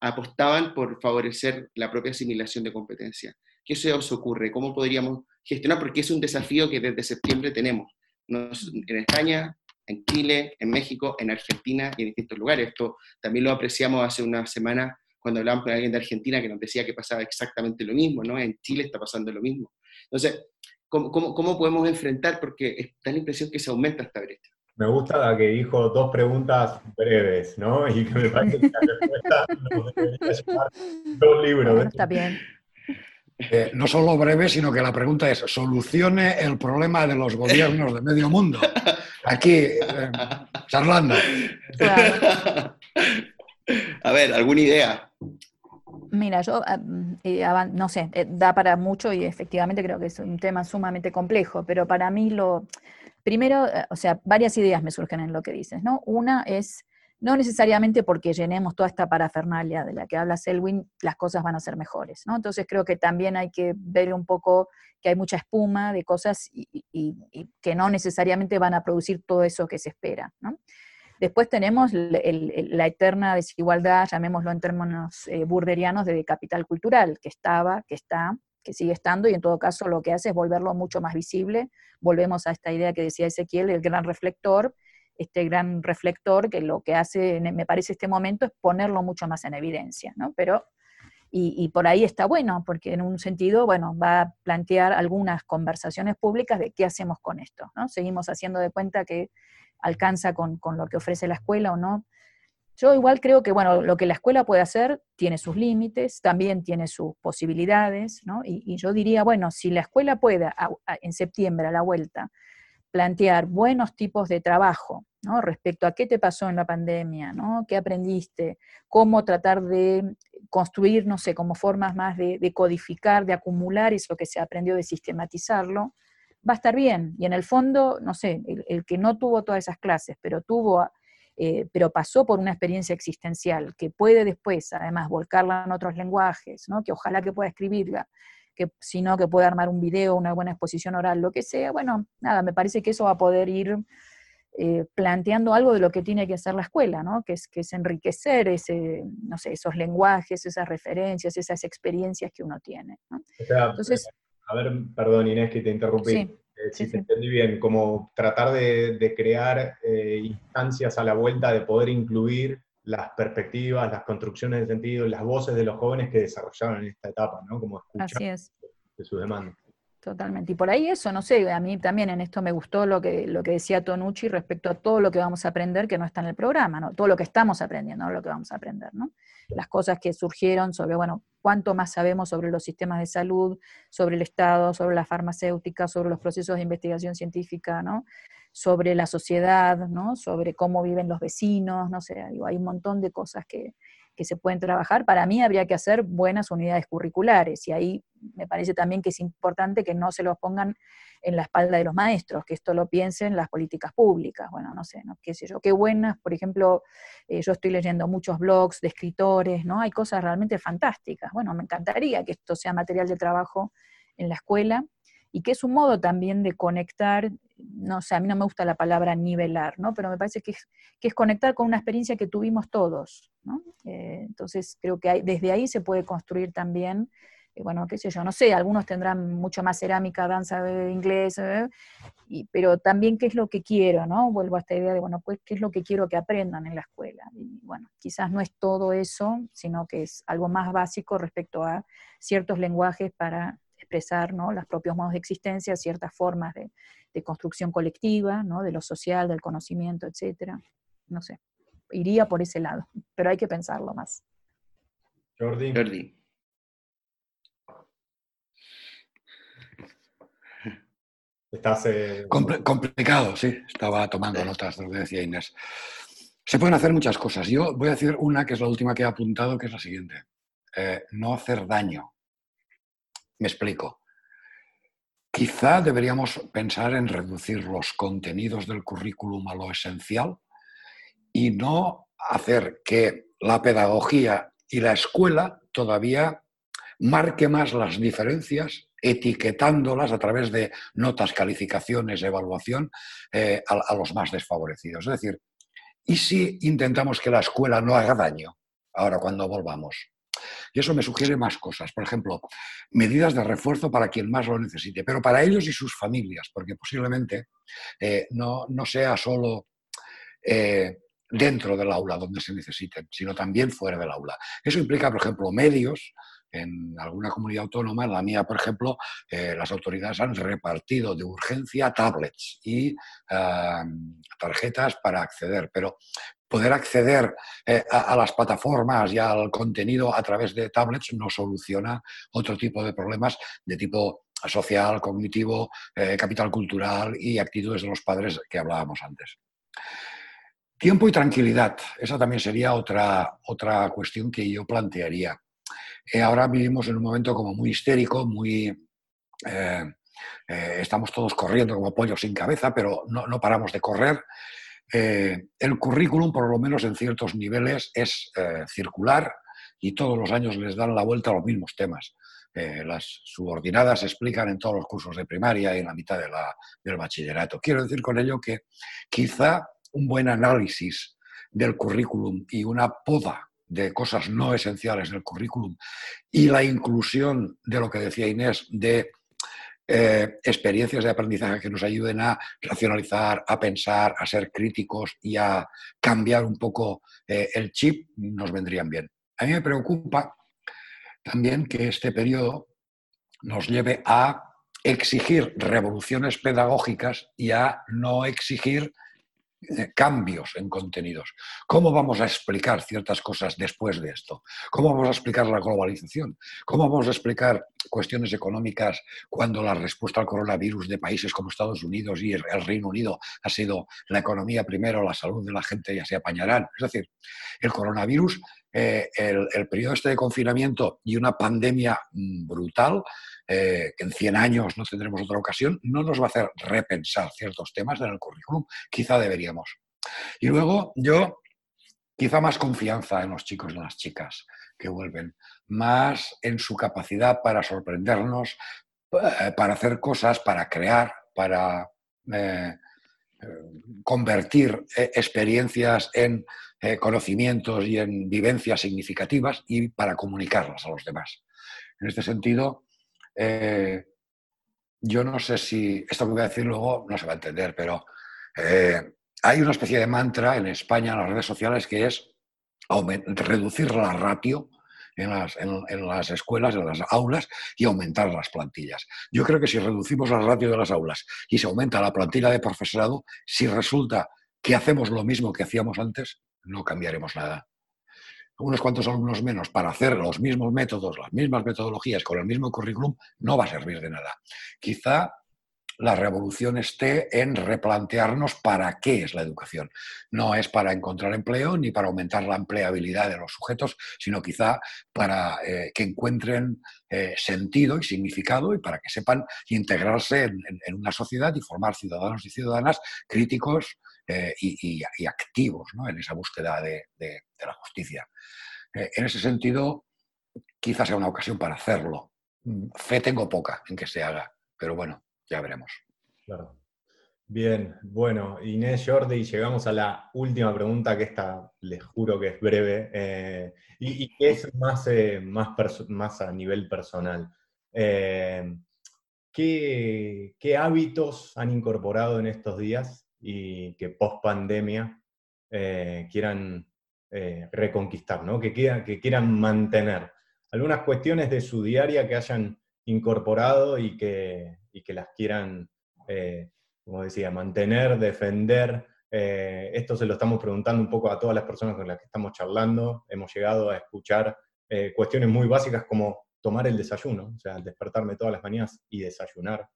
apostaban por favorecer la propia asimilación de competencias. ¿Qué se os ocurre? ¿Cómo podríamos gestionar, porque es un desafío que desde septiembre tenemos, en España, en Chile, en México, en Argentina y en distintos lugares. Esto también lo apreciamos hace una semana cuando hablábamos con alguien de Argentina que nos decía que pasaba exactamente lo mismo, ¿no? En Chile está pasando lo mismo. Entonces, ¿cómo, cómo, podemos enfrentar? Porque da la impresión que se aumenta esta brecha. Me gusta la que dijo dos preguntas breves, ¿no? Y que me parece que la respuesta [laughs] nos debería llevar dos libros. está bien. Eh, no solo breve, sino que la pregunta es, ¿solucione el problema de los gobiernos de medio mundo? Aquí, eh, charlando. A ver, ¿alguna idea? Mira, yo eh, no sé, da para mucho y efectivamente creo que es un tema sumamente complejo, pero para mí lo, primero, o sea, varias ideas me surgen en lo que dices, ¿no? Una es no necesariamente porque llenemos toda esta parafernalia de la que habla Selwyn, las cosas van a ser mejores, ¿no? Entonces creo que también hay que ver un poco que hay mucha espuma de cosas y, que no necesariamente van a producir todo eso que se espera, Después tenemos la eterna desigualdad, llamémoslo en términos eh, burderianos, de capital cultural, que estaba, que está, que sigue estando, y en todo caso lo que hace es volverlo mucho más visible. Volvemos a esta idea que decía Ezequiel, el gran reflector, este gran reflector que lo que hace, me parece, este momento es ponerlo mucho más en evidencia, ¿no? Pero, y, por ahí está bueno, porque en un sentido, bueno, va a plantear algunas conversaciones públicas de qué hacemos con esto, ¿no? Seguimos haciendo de cuenta que alcanza con, lo que ofrece la escuela o no. Yo igual creo que, bueno, lo que la escuela puede hacer tiene sus límites, también tiene sus posibilidades, ¿no? Y, yo diría, bueno, si la escuela puede en septiembre a la vuelta plantear buenos tipos de trabajo, ¿no? Respecto a qué te pasó en la pandemia, ¿no? ¿Qué aprendiste? ¿Cómo tratar de construir, no sé, como formas más de, codificar, de acumular eso que se aprendió, de sistematizarlo? Va a estar bien. Y en el fondo, no sé, el, que no tuvo todas esas clases, pero tuvo... Eh, pero pasó por una experiencia existencial, que puede después, además, volcarla en otros lenguajes, ¿no? que ojalá que pueda escribirla, que sino que pueda armar un video, una buena exposición oral, lo que sea, bueno, nada, me parece que eso va a poder ir eh, planteando algo de lo que tiene que hacer la escuela, ¿no? Que es, que es enriquecer ese, no sé, esos lenguajes, esas referencias, esas experiencias que uno tiene. Entonces, a ver, perdón Inés que te interrumpí. Eh, si te entendí bien, como tratar de, crear eh, instancias a la vuelta de poder incluir las perspectivas, las construcciones de sentido, las voces de los jóvenes que desarrollaron en esta etapa, ¿no? Como escuchar de sus demandas. Totalmente. Y por ahí eso, no sé, a mí también en esto me gustó lo que, lo que decía Tonucci respecto a todo lo que vamos a aprender que no está en el programa, ¿no? Todo lo que estamos aprendiendo, no lo que vamos a aprender, ¿no? Las cosas que surgieron sobre, bueno, cuánto más sabemos sobre los sistemas de salud, sobre el Estado, sobre la farmacéutica, sobre los procesos de investigación científica, ¿no? Sobre la sociedad, ¿no? Sobre cómo viven los vecinos, no sé, digo, hay un montón de cosas que, que se pueden trabajar, para mí habría que hacer buenas unidades curriculares y ahí me parece también que es importante que no se los pongan en la espalda de los maestros, que esto lo piensen las políticas públicas. Bueno, no sé, ¿no? qué sé yo, qué buenas, por ejemplo, eh, yo estoy leyendo muchos blogs de escritores, ¿no? Hay cosas realmente fantásticas. Bueno, me encantaría que esto sea material de trabajo en la escuela y que es un modo también de conectar, no sé, a mí no me gusta la palabra nivelar, ¿no? Pero me parece que es, que es conectar con una experiencia que tuvimos todos, ¿no? Eh, entonces creo que desde ahí se puede construir también, eh, bueno, qué sé yo, no sé, algunos tendrán mucho más cerámica, danza de inglés, eh, pero también qué es lo que quiero, ¿no? Vuelvo a esta idea de, bueno, pues qué es lo que quiero que aprendan en la escuela. Y bueno, quizás no es todo eso, sino que es algo más básico respecto a ciertos lenguajes para expresar ¿no? los propios modos de existencia, ciertas formas de, construcción colectiva, ¿no? de lo social, del conocimiento, etc. No sé, iría por ese lado, pero hay que pensarlo más. Jordi. Jordi. Estás, eh, complicado, sí. Estaba tomando notas de lo que decía Inés. Se pueden hacer muchas cosas. Yo voy a decir una que es la última que he apuntado, que es la siguiente. Eh, no hacer daño. Me explico. Quizá deberíamos pensar en reducir los contenidos del currículum a lo esencial y no hacer que la pedagogía y la escuela todavía marque más las diferencias etiquetándolas a través de notas, calificaciones, evaluación eh, a, los más desfavorecidos. Es decir, ¿y si intentamos que la escuela no haga daño ahora cuando volvamos? Y eso me sugiere más cosas. Por ejemplo, medidas de refuerzo para quien más lo necesite, pero para ellos y sus familias, porque posiblemente eh, no, sea solo eh, dentro del aula donde se necesiten, sino también fuera del aula. Eso implica, por ejemplo, medios. En alguna comunidad autónoma, la mía, por ejemplo, eh, las autoridades han repartido de urgencia tablets y tarjetas para acceder, pero poder acceder eh, a, las plataformas y al contenido a través de tablets no soluciona otro tipo de problemas de tipo social, cognitivo, eh, capital cultural y actitudes de los padres que hablábamos antes. Tiempo y tranquilidad, esa también sería otra, otra cuestión que yo plantearía. Eh, ahora vivimos en un momento como muy histérico, muy... estamos todos corriendo como pollos sin cabeza, pero no, no paramos de correr eh, el currículum, por lo menos en ciertos niveles, es eh, circular y todos los años les dan la vuelta a los mismos temas. Eh, las subordinadas se explican en todos los cursos de primaria y en la mitad del bachillerato. Quiero decir con ello que quizá un buen análisis del currículum y una poda de cosas no esenciales del currículum y la inclusión de lo que decía Inés de eh, experiencias de aprendizaje que nos ayuden a racionalizar, a pensar, a ser críticos y a cambiar un poco eh, el chip, nos vendrían bien. A mí me preocupa también que este periodo nos lleve a exigir revoluciones pedagógicas y a no exigir cambios en contenidos. ¿Cómo vamos a explicar ciertas cosas después de esto? ¿Cómo vamos a explicar la globalización? ¿Cómo vamos a explicar cuestiones económicas cuando la respuesta al coronavirus de países como Estados Unidos y el Reino Unido ha sido la economía primero, la salud de la gente ya se apañarán? Es decir, el coronavirus, eh, el, periodo este de confinamiento y una pandemia mm, brutal eh, que en 100 años no tendremos otra ocasión, no nos va a hacer repensar ciertos temas en el currículum. Quizá deberíamos. Y luego yo, quizá más confianza en los chicos y las chicas que vuelven, más en su capacidad para sorprendernos, eh, para hacer cosas, para crear, para convertir experiencias en conocimientos y en vivencias significativas y para comunicarlas a los demás. En este sentido, eh, yo no sé si esto que voy a decir luego no se va a entender, pero eh, hay una especie de mantra en España, en las redes sociales, que es reducir la ratio en las, en las, escuelas, en las aulas y aumentar las plantillas. Yo creo que si reducimos la ratio de las aulas y se aumenta la plantilla de profesorado, si resulta que hacemos lo mismo que hacíamos antes, no cambiaremos nada unos cuantos alumnos menos para hacer los mismos métodos, las mismas metodologías con el mismo currículum, no va a servir de nada. Quizá la revolución esté en replantearnos para qué es la educación. No es para encontrar empleo ni para aumentar la empleabilidad de los sujetos, sino quizá para eh, que encuentren eh, sentido y significado y para que sepan integrarse en, una sociedad y formar ciudadanos y ciudadanas críticos eh, y, activos en esa búsqueda de, la justicia. en ese sentido, quizás sea una ocasión para hacerlo. Mm, fe tengo poca en que se haga, pero bueno, ya veremos. Claro. Bien, bueno, Inés Jordi, llegamos a la última pregunta, que esta les juro que es breve, eh, y, que es más, eh, más, a nivel personal. Eh, ¿qué, hábitos han incorporado en estos días y que post pandemia quieran reconquistar, ¿no? que, que quieran mantener? Algunas cuestiones de su diaria que hayan incorporado y que, y que las quieran, eh, como decía, mantener, defender. Eh, esto se lo estamos preguntando un poco a todas las personas con las que estamos charlando. Hemos llegado a escuchar eh, cuestiones muy básicas como tomar el desayuno, o sea, despertarme todas las mañanas y desayunar,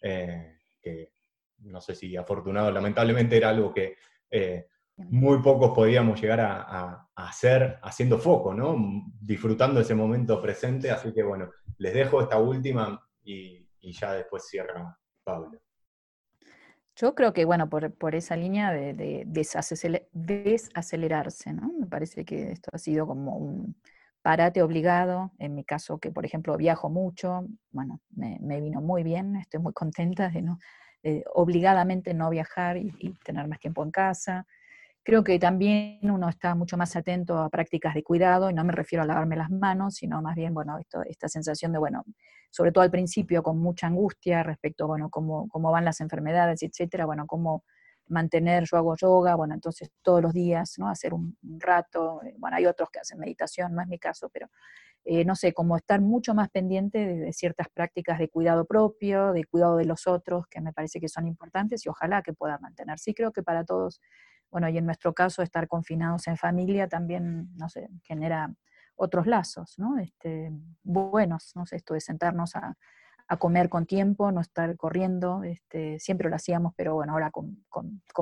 que no sé si afortunado, lamentablemente era algo que muy pocos podíamos llegar a, hacer haciendo foco, ¿no? Disfrutando ese momento presente, así que bueno, les dejo esta última y, ya después cierra Pablo. Yo creo que, bueno, por, esa línea de, desacelerarse, ¿no? Me parece que esto ha sido como un parate obligado. En mi caso, que por ejemplo viajo mucho, bueno, me, vino muy bien, estoy muy contenta de no obligadamente no viajar y, tener más tiempo en casa. Creo que también uno está mucho más atento a prácticas de cuidado, y no me refiero a lavarme las manos, sino más bien, bueno, esta sensación de, bueno, sobre todo al principio con mucha angustia respecto, bueno, cómo, cómo van las enfermedades, etcétera, bueno, cómo mantener, yo hago yoga, bueno, entonces todos los días, ¿no? Hacer un, rato, eh, bueno, hay otros que hacen meditación, no es mi caso, pero eh, no sé, como estar mucho más pendiente de, ciertas prácticas de cuidado propio, de cuidado de los otros, que me parece que son importantes y ojalá que pueda mantener. Sí creo que para todos bueno, y en nuestro caso estar confinados en familia también, no sé, genera otros lazos, ¿no? Este, buenos, no sé, esto de sentarnos a, comer con tiempo, no estar corriendo, este, siempre lo hacíamos, pero bueno, ahora con,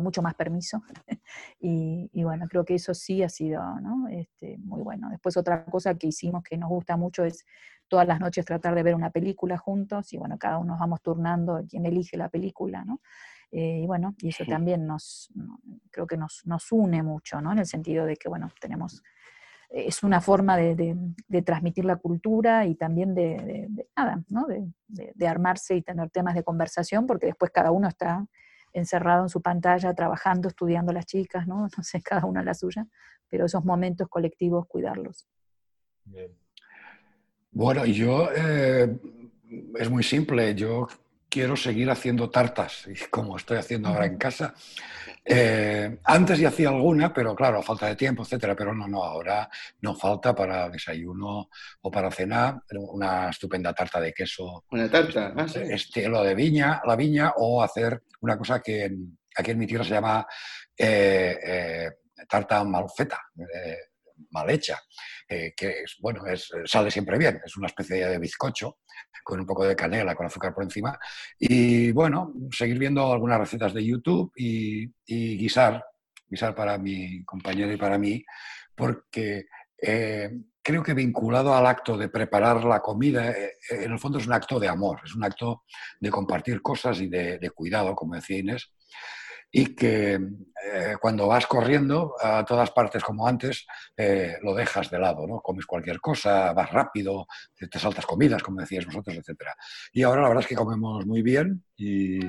mucho más permiso. [laughs] y, bueno, creo que eso sí ha sido ¿no? este, muy bueno. Después otra cosa que hicimos que nos gusta mucho es todas las noches tratar de ver una película juntos y bueno, cada uno nos vamos turnando quién elige la película, ¿no? Eh, y bueno, y eso también nos, creo que nos, nos, une mucho, ¿no? En el sentido de que, bueno, tenemos, es una forma de, de, transmitir la cultura y también de, nada, ¿no? De, armarse y tener temas de conversación, porque después cada uno está encerrado en su pantalla, trabajando, estudiando las chicas, ¿no? [laughs] No sé, cada una la suya, pero esos momentos colectivos, cuidarlos. Bueno, yo, eh, es muy simple, yo quiero seguir haciendo tartas, como estoy haciendo ahora en casa. Eh, antes ya hacía alguna, pero claro, falta de tiempo, etcétera. Pero no, no, ahora no falta para desayuno o para cenar una estupenda tarta de queso. Una tarta, ah, Estilo de viña, la viña, o hacer una cosa que aquí en mi tierra se llama eh, eh, tarta malfeta, mal hecha, que es, bueno, es, sale siempre bien, es una especie de bizcocho con un poco de canela, con azúcar por encima. Y bueno, seguir viendo algunas recetas de YouTube y, guisar, guisar para mi compañero y para mí, porque eh, creo que vinculado al acto de preparar la comida, eh, en el fondo es un acto de amor, es un acto de compartir cosas y de, de cuidado, como decía Inés y que eh, cuando vas corriendo a todas partes como antes, eh, lo dejas de lado, ¿no? Comes cualquier cosa, vas rápido, te saltas comidas, como decíais vosotros, etc. Y ahora la verdad es que comemos muy bien y,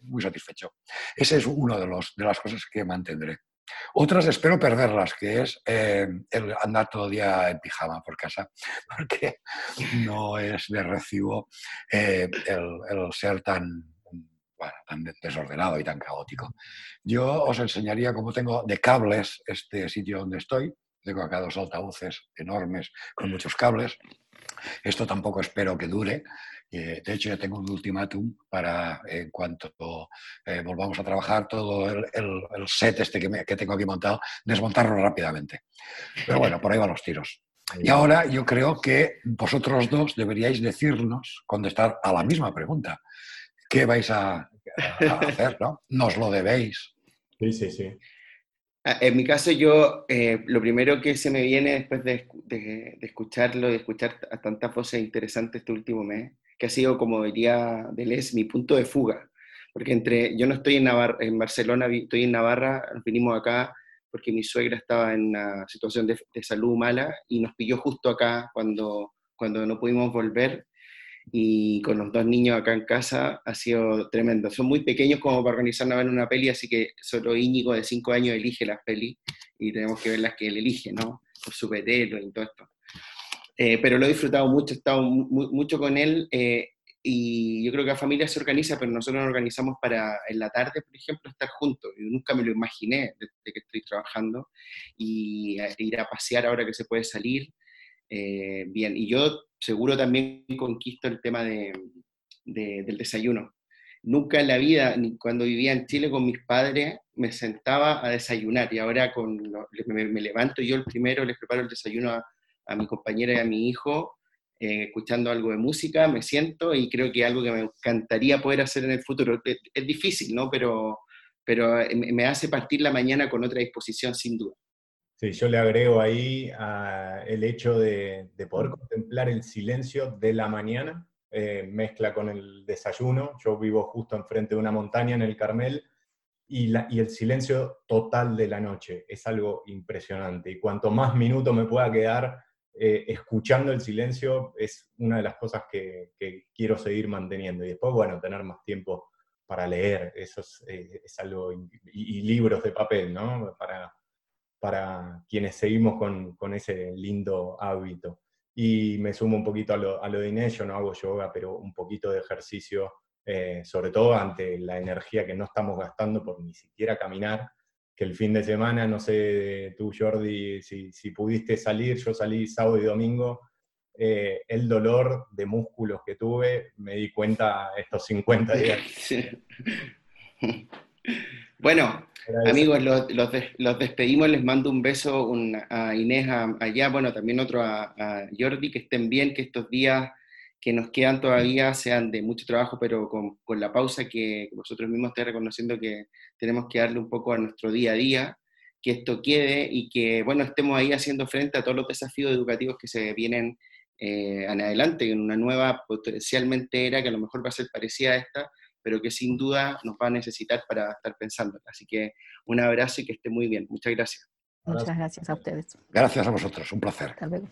muy satisfecho. Esa es una de, de las cosas que mantendré. Otras espero perderlas, que es eh, el andar todo el día en pijama por casa, [laughs] porque no es de recibo el, el ser tan tan desordenado y tan caótico. Yo os enseñaría cómo tengo de cables este sitio donde estoy. Tengo acá dos altavoces enormes con muchos cables. Esto tampoco espero que dure. Eh, de hecho, ya tengo un ultimátum para, en cuanto eh, volvamos a trabajar, todo el, set este que, que, tengo aquí montado, desmontarlo rápidamente. Pero bueno, por ahí van los tiros. Y ahora yo creo que vosotros dos deberíais decirnos, contestar a la misma pregunta ¿qué vais a, hacer? ¿no? Nos lo debéis. Sí, sí, sí. Ah, en mi caso, yo eh, lo primero que se me viene después de, de, escucharlo, de escuchar a tantas voces interesantes este último mes, que ha sido, como diría Deleuze, mi punto de fuga. Porque entre, yo no estoy en, en Barcelona, estoy en Navarra, nos vinimos acá porque mi suegra estaba en una situación de, de salud mala y nos pilló justo acá cuando, cuando no pudimos volver y con los dos niños acá en casa ha sido tremendo. Son muy pequeños como para organizar a ver una peli, así que solo Íñigo de 5 años elige las pelis y tenemos que ver las que él elige, ¿no? Los superhéroes y todo esto. Eh, pero lo he disfrutado mucho, he estado mucho con él eh, y yo creo que la familia se organiza, pero nosotros nos organizamos para en la tarde, por ejemplo, estar juntos. Yo nunca me lo imaginé desde que estoy trabajando y ir a pasear ahora que se puede salir. Eh, bien, y yo seguro también conquisto el tema de, del desayuno. Nunca en la vida, ni cuando vivía en Chile con mis padres, me sentaba a desayunar y ahora con me, levanto yo el primero, les preparo el desayuno a, mi compañera y a mi hijo, eh, escuchando algo de música, me siento y creo que algo que me encantaría poder hacer en el futuro. Es, es difícil, ¿no? Pero, pero eh, me hace partir la mañana con otra disposición, sin duda. Sí, yo le agrego ahí el hecho de, poder contemplar el silencio de la mañana, eh, mezcla con el desayuno. Yo vivo justo enfrente de una montaña en el Carmel y, el silencio total de la noche es algo impresionante. Y cuanto más minutos me pueda quedar eh, escuchando el silencio, es una de las cosas que, quiero seguir manteniendo. Y después, bueno, tener más tiempo para leer, eso es, eh, algo, y, y, libros de papel, ¿no? Para, para quienes seguimos con, ese lindo hábito. Y me sumo un poquito a lo, a lo de Inés, yo no hago yoga, pero un poquito de ejercicio, eh, sobre todo ante la energía que no estamos gastando por ni siquiera caminar, que el fin de semana, no sé tú Jordi, si, si pudiste salir, yo salí sábado y domingo, eh, el dolor de músculos que tuve, me di cuenta estos 50 días. [laughs] Bueno, amigos, los, los, despedimos, les mando un beso a Inés allá, bueno, también otro a, Jordi, que estén bien, que estos días que nos quedan todavía sean de mucho trabajo, pero con, con la pausa que vosotros mismos estáis reconociendo que tenemos que darle un poco a nuestro día a día, que esto quede y que, bueno, estemos ahí haciendo frente a todos los desafíos educativos que se vienen eh, en adelante, en una nueva potencialmente era que a lo mejor va a ser parecida a esta, pero que sin duda nos va a necesitar para estar pensando. Así que un abrazo y que esté muy bien. Muchas gracias. Muchas gracias a ustedes. Gracias a vosotros, un placer. Hasta luego.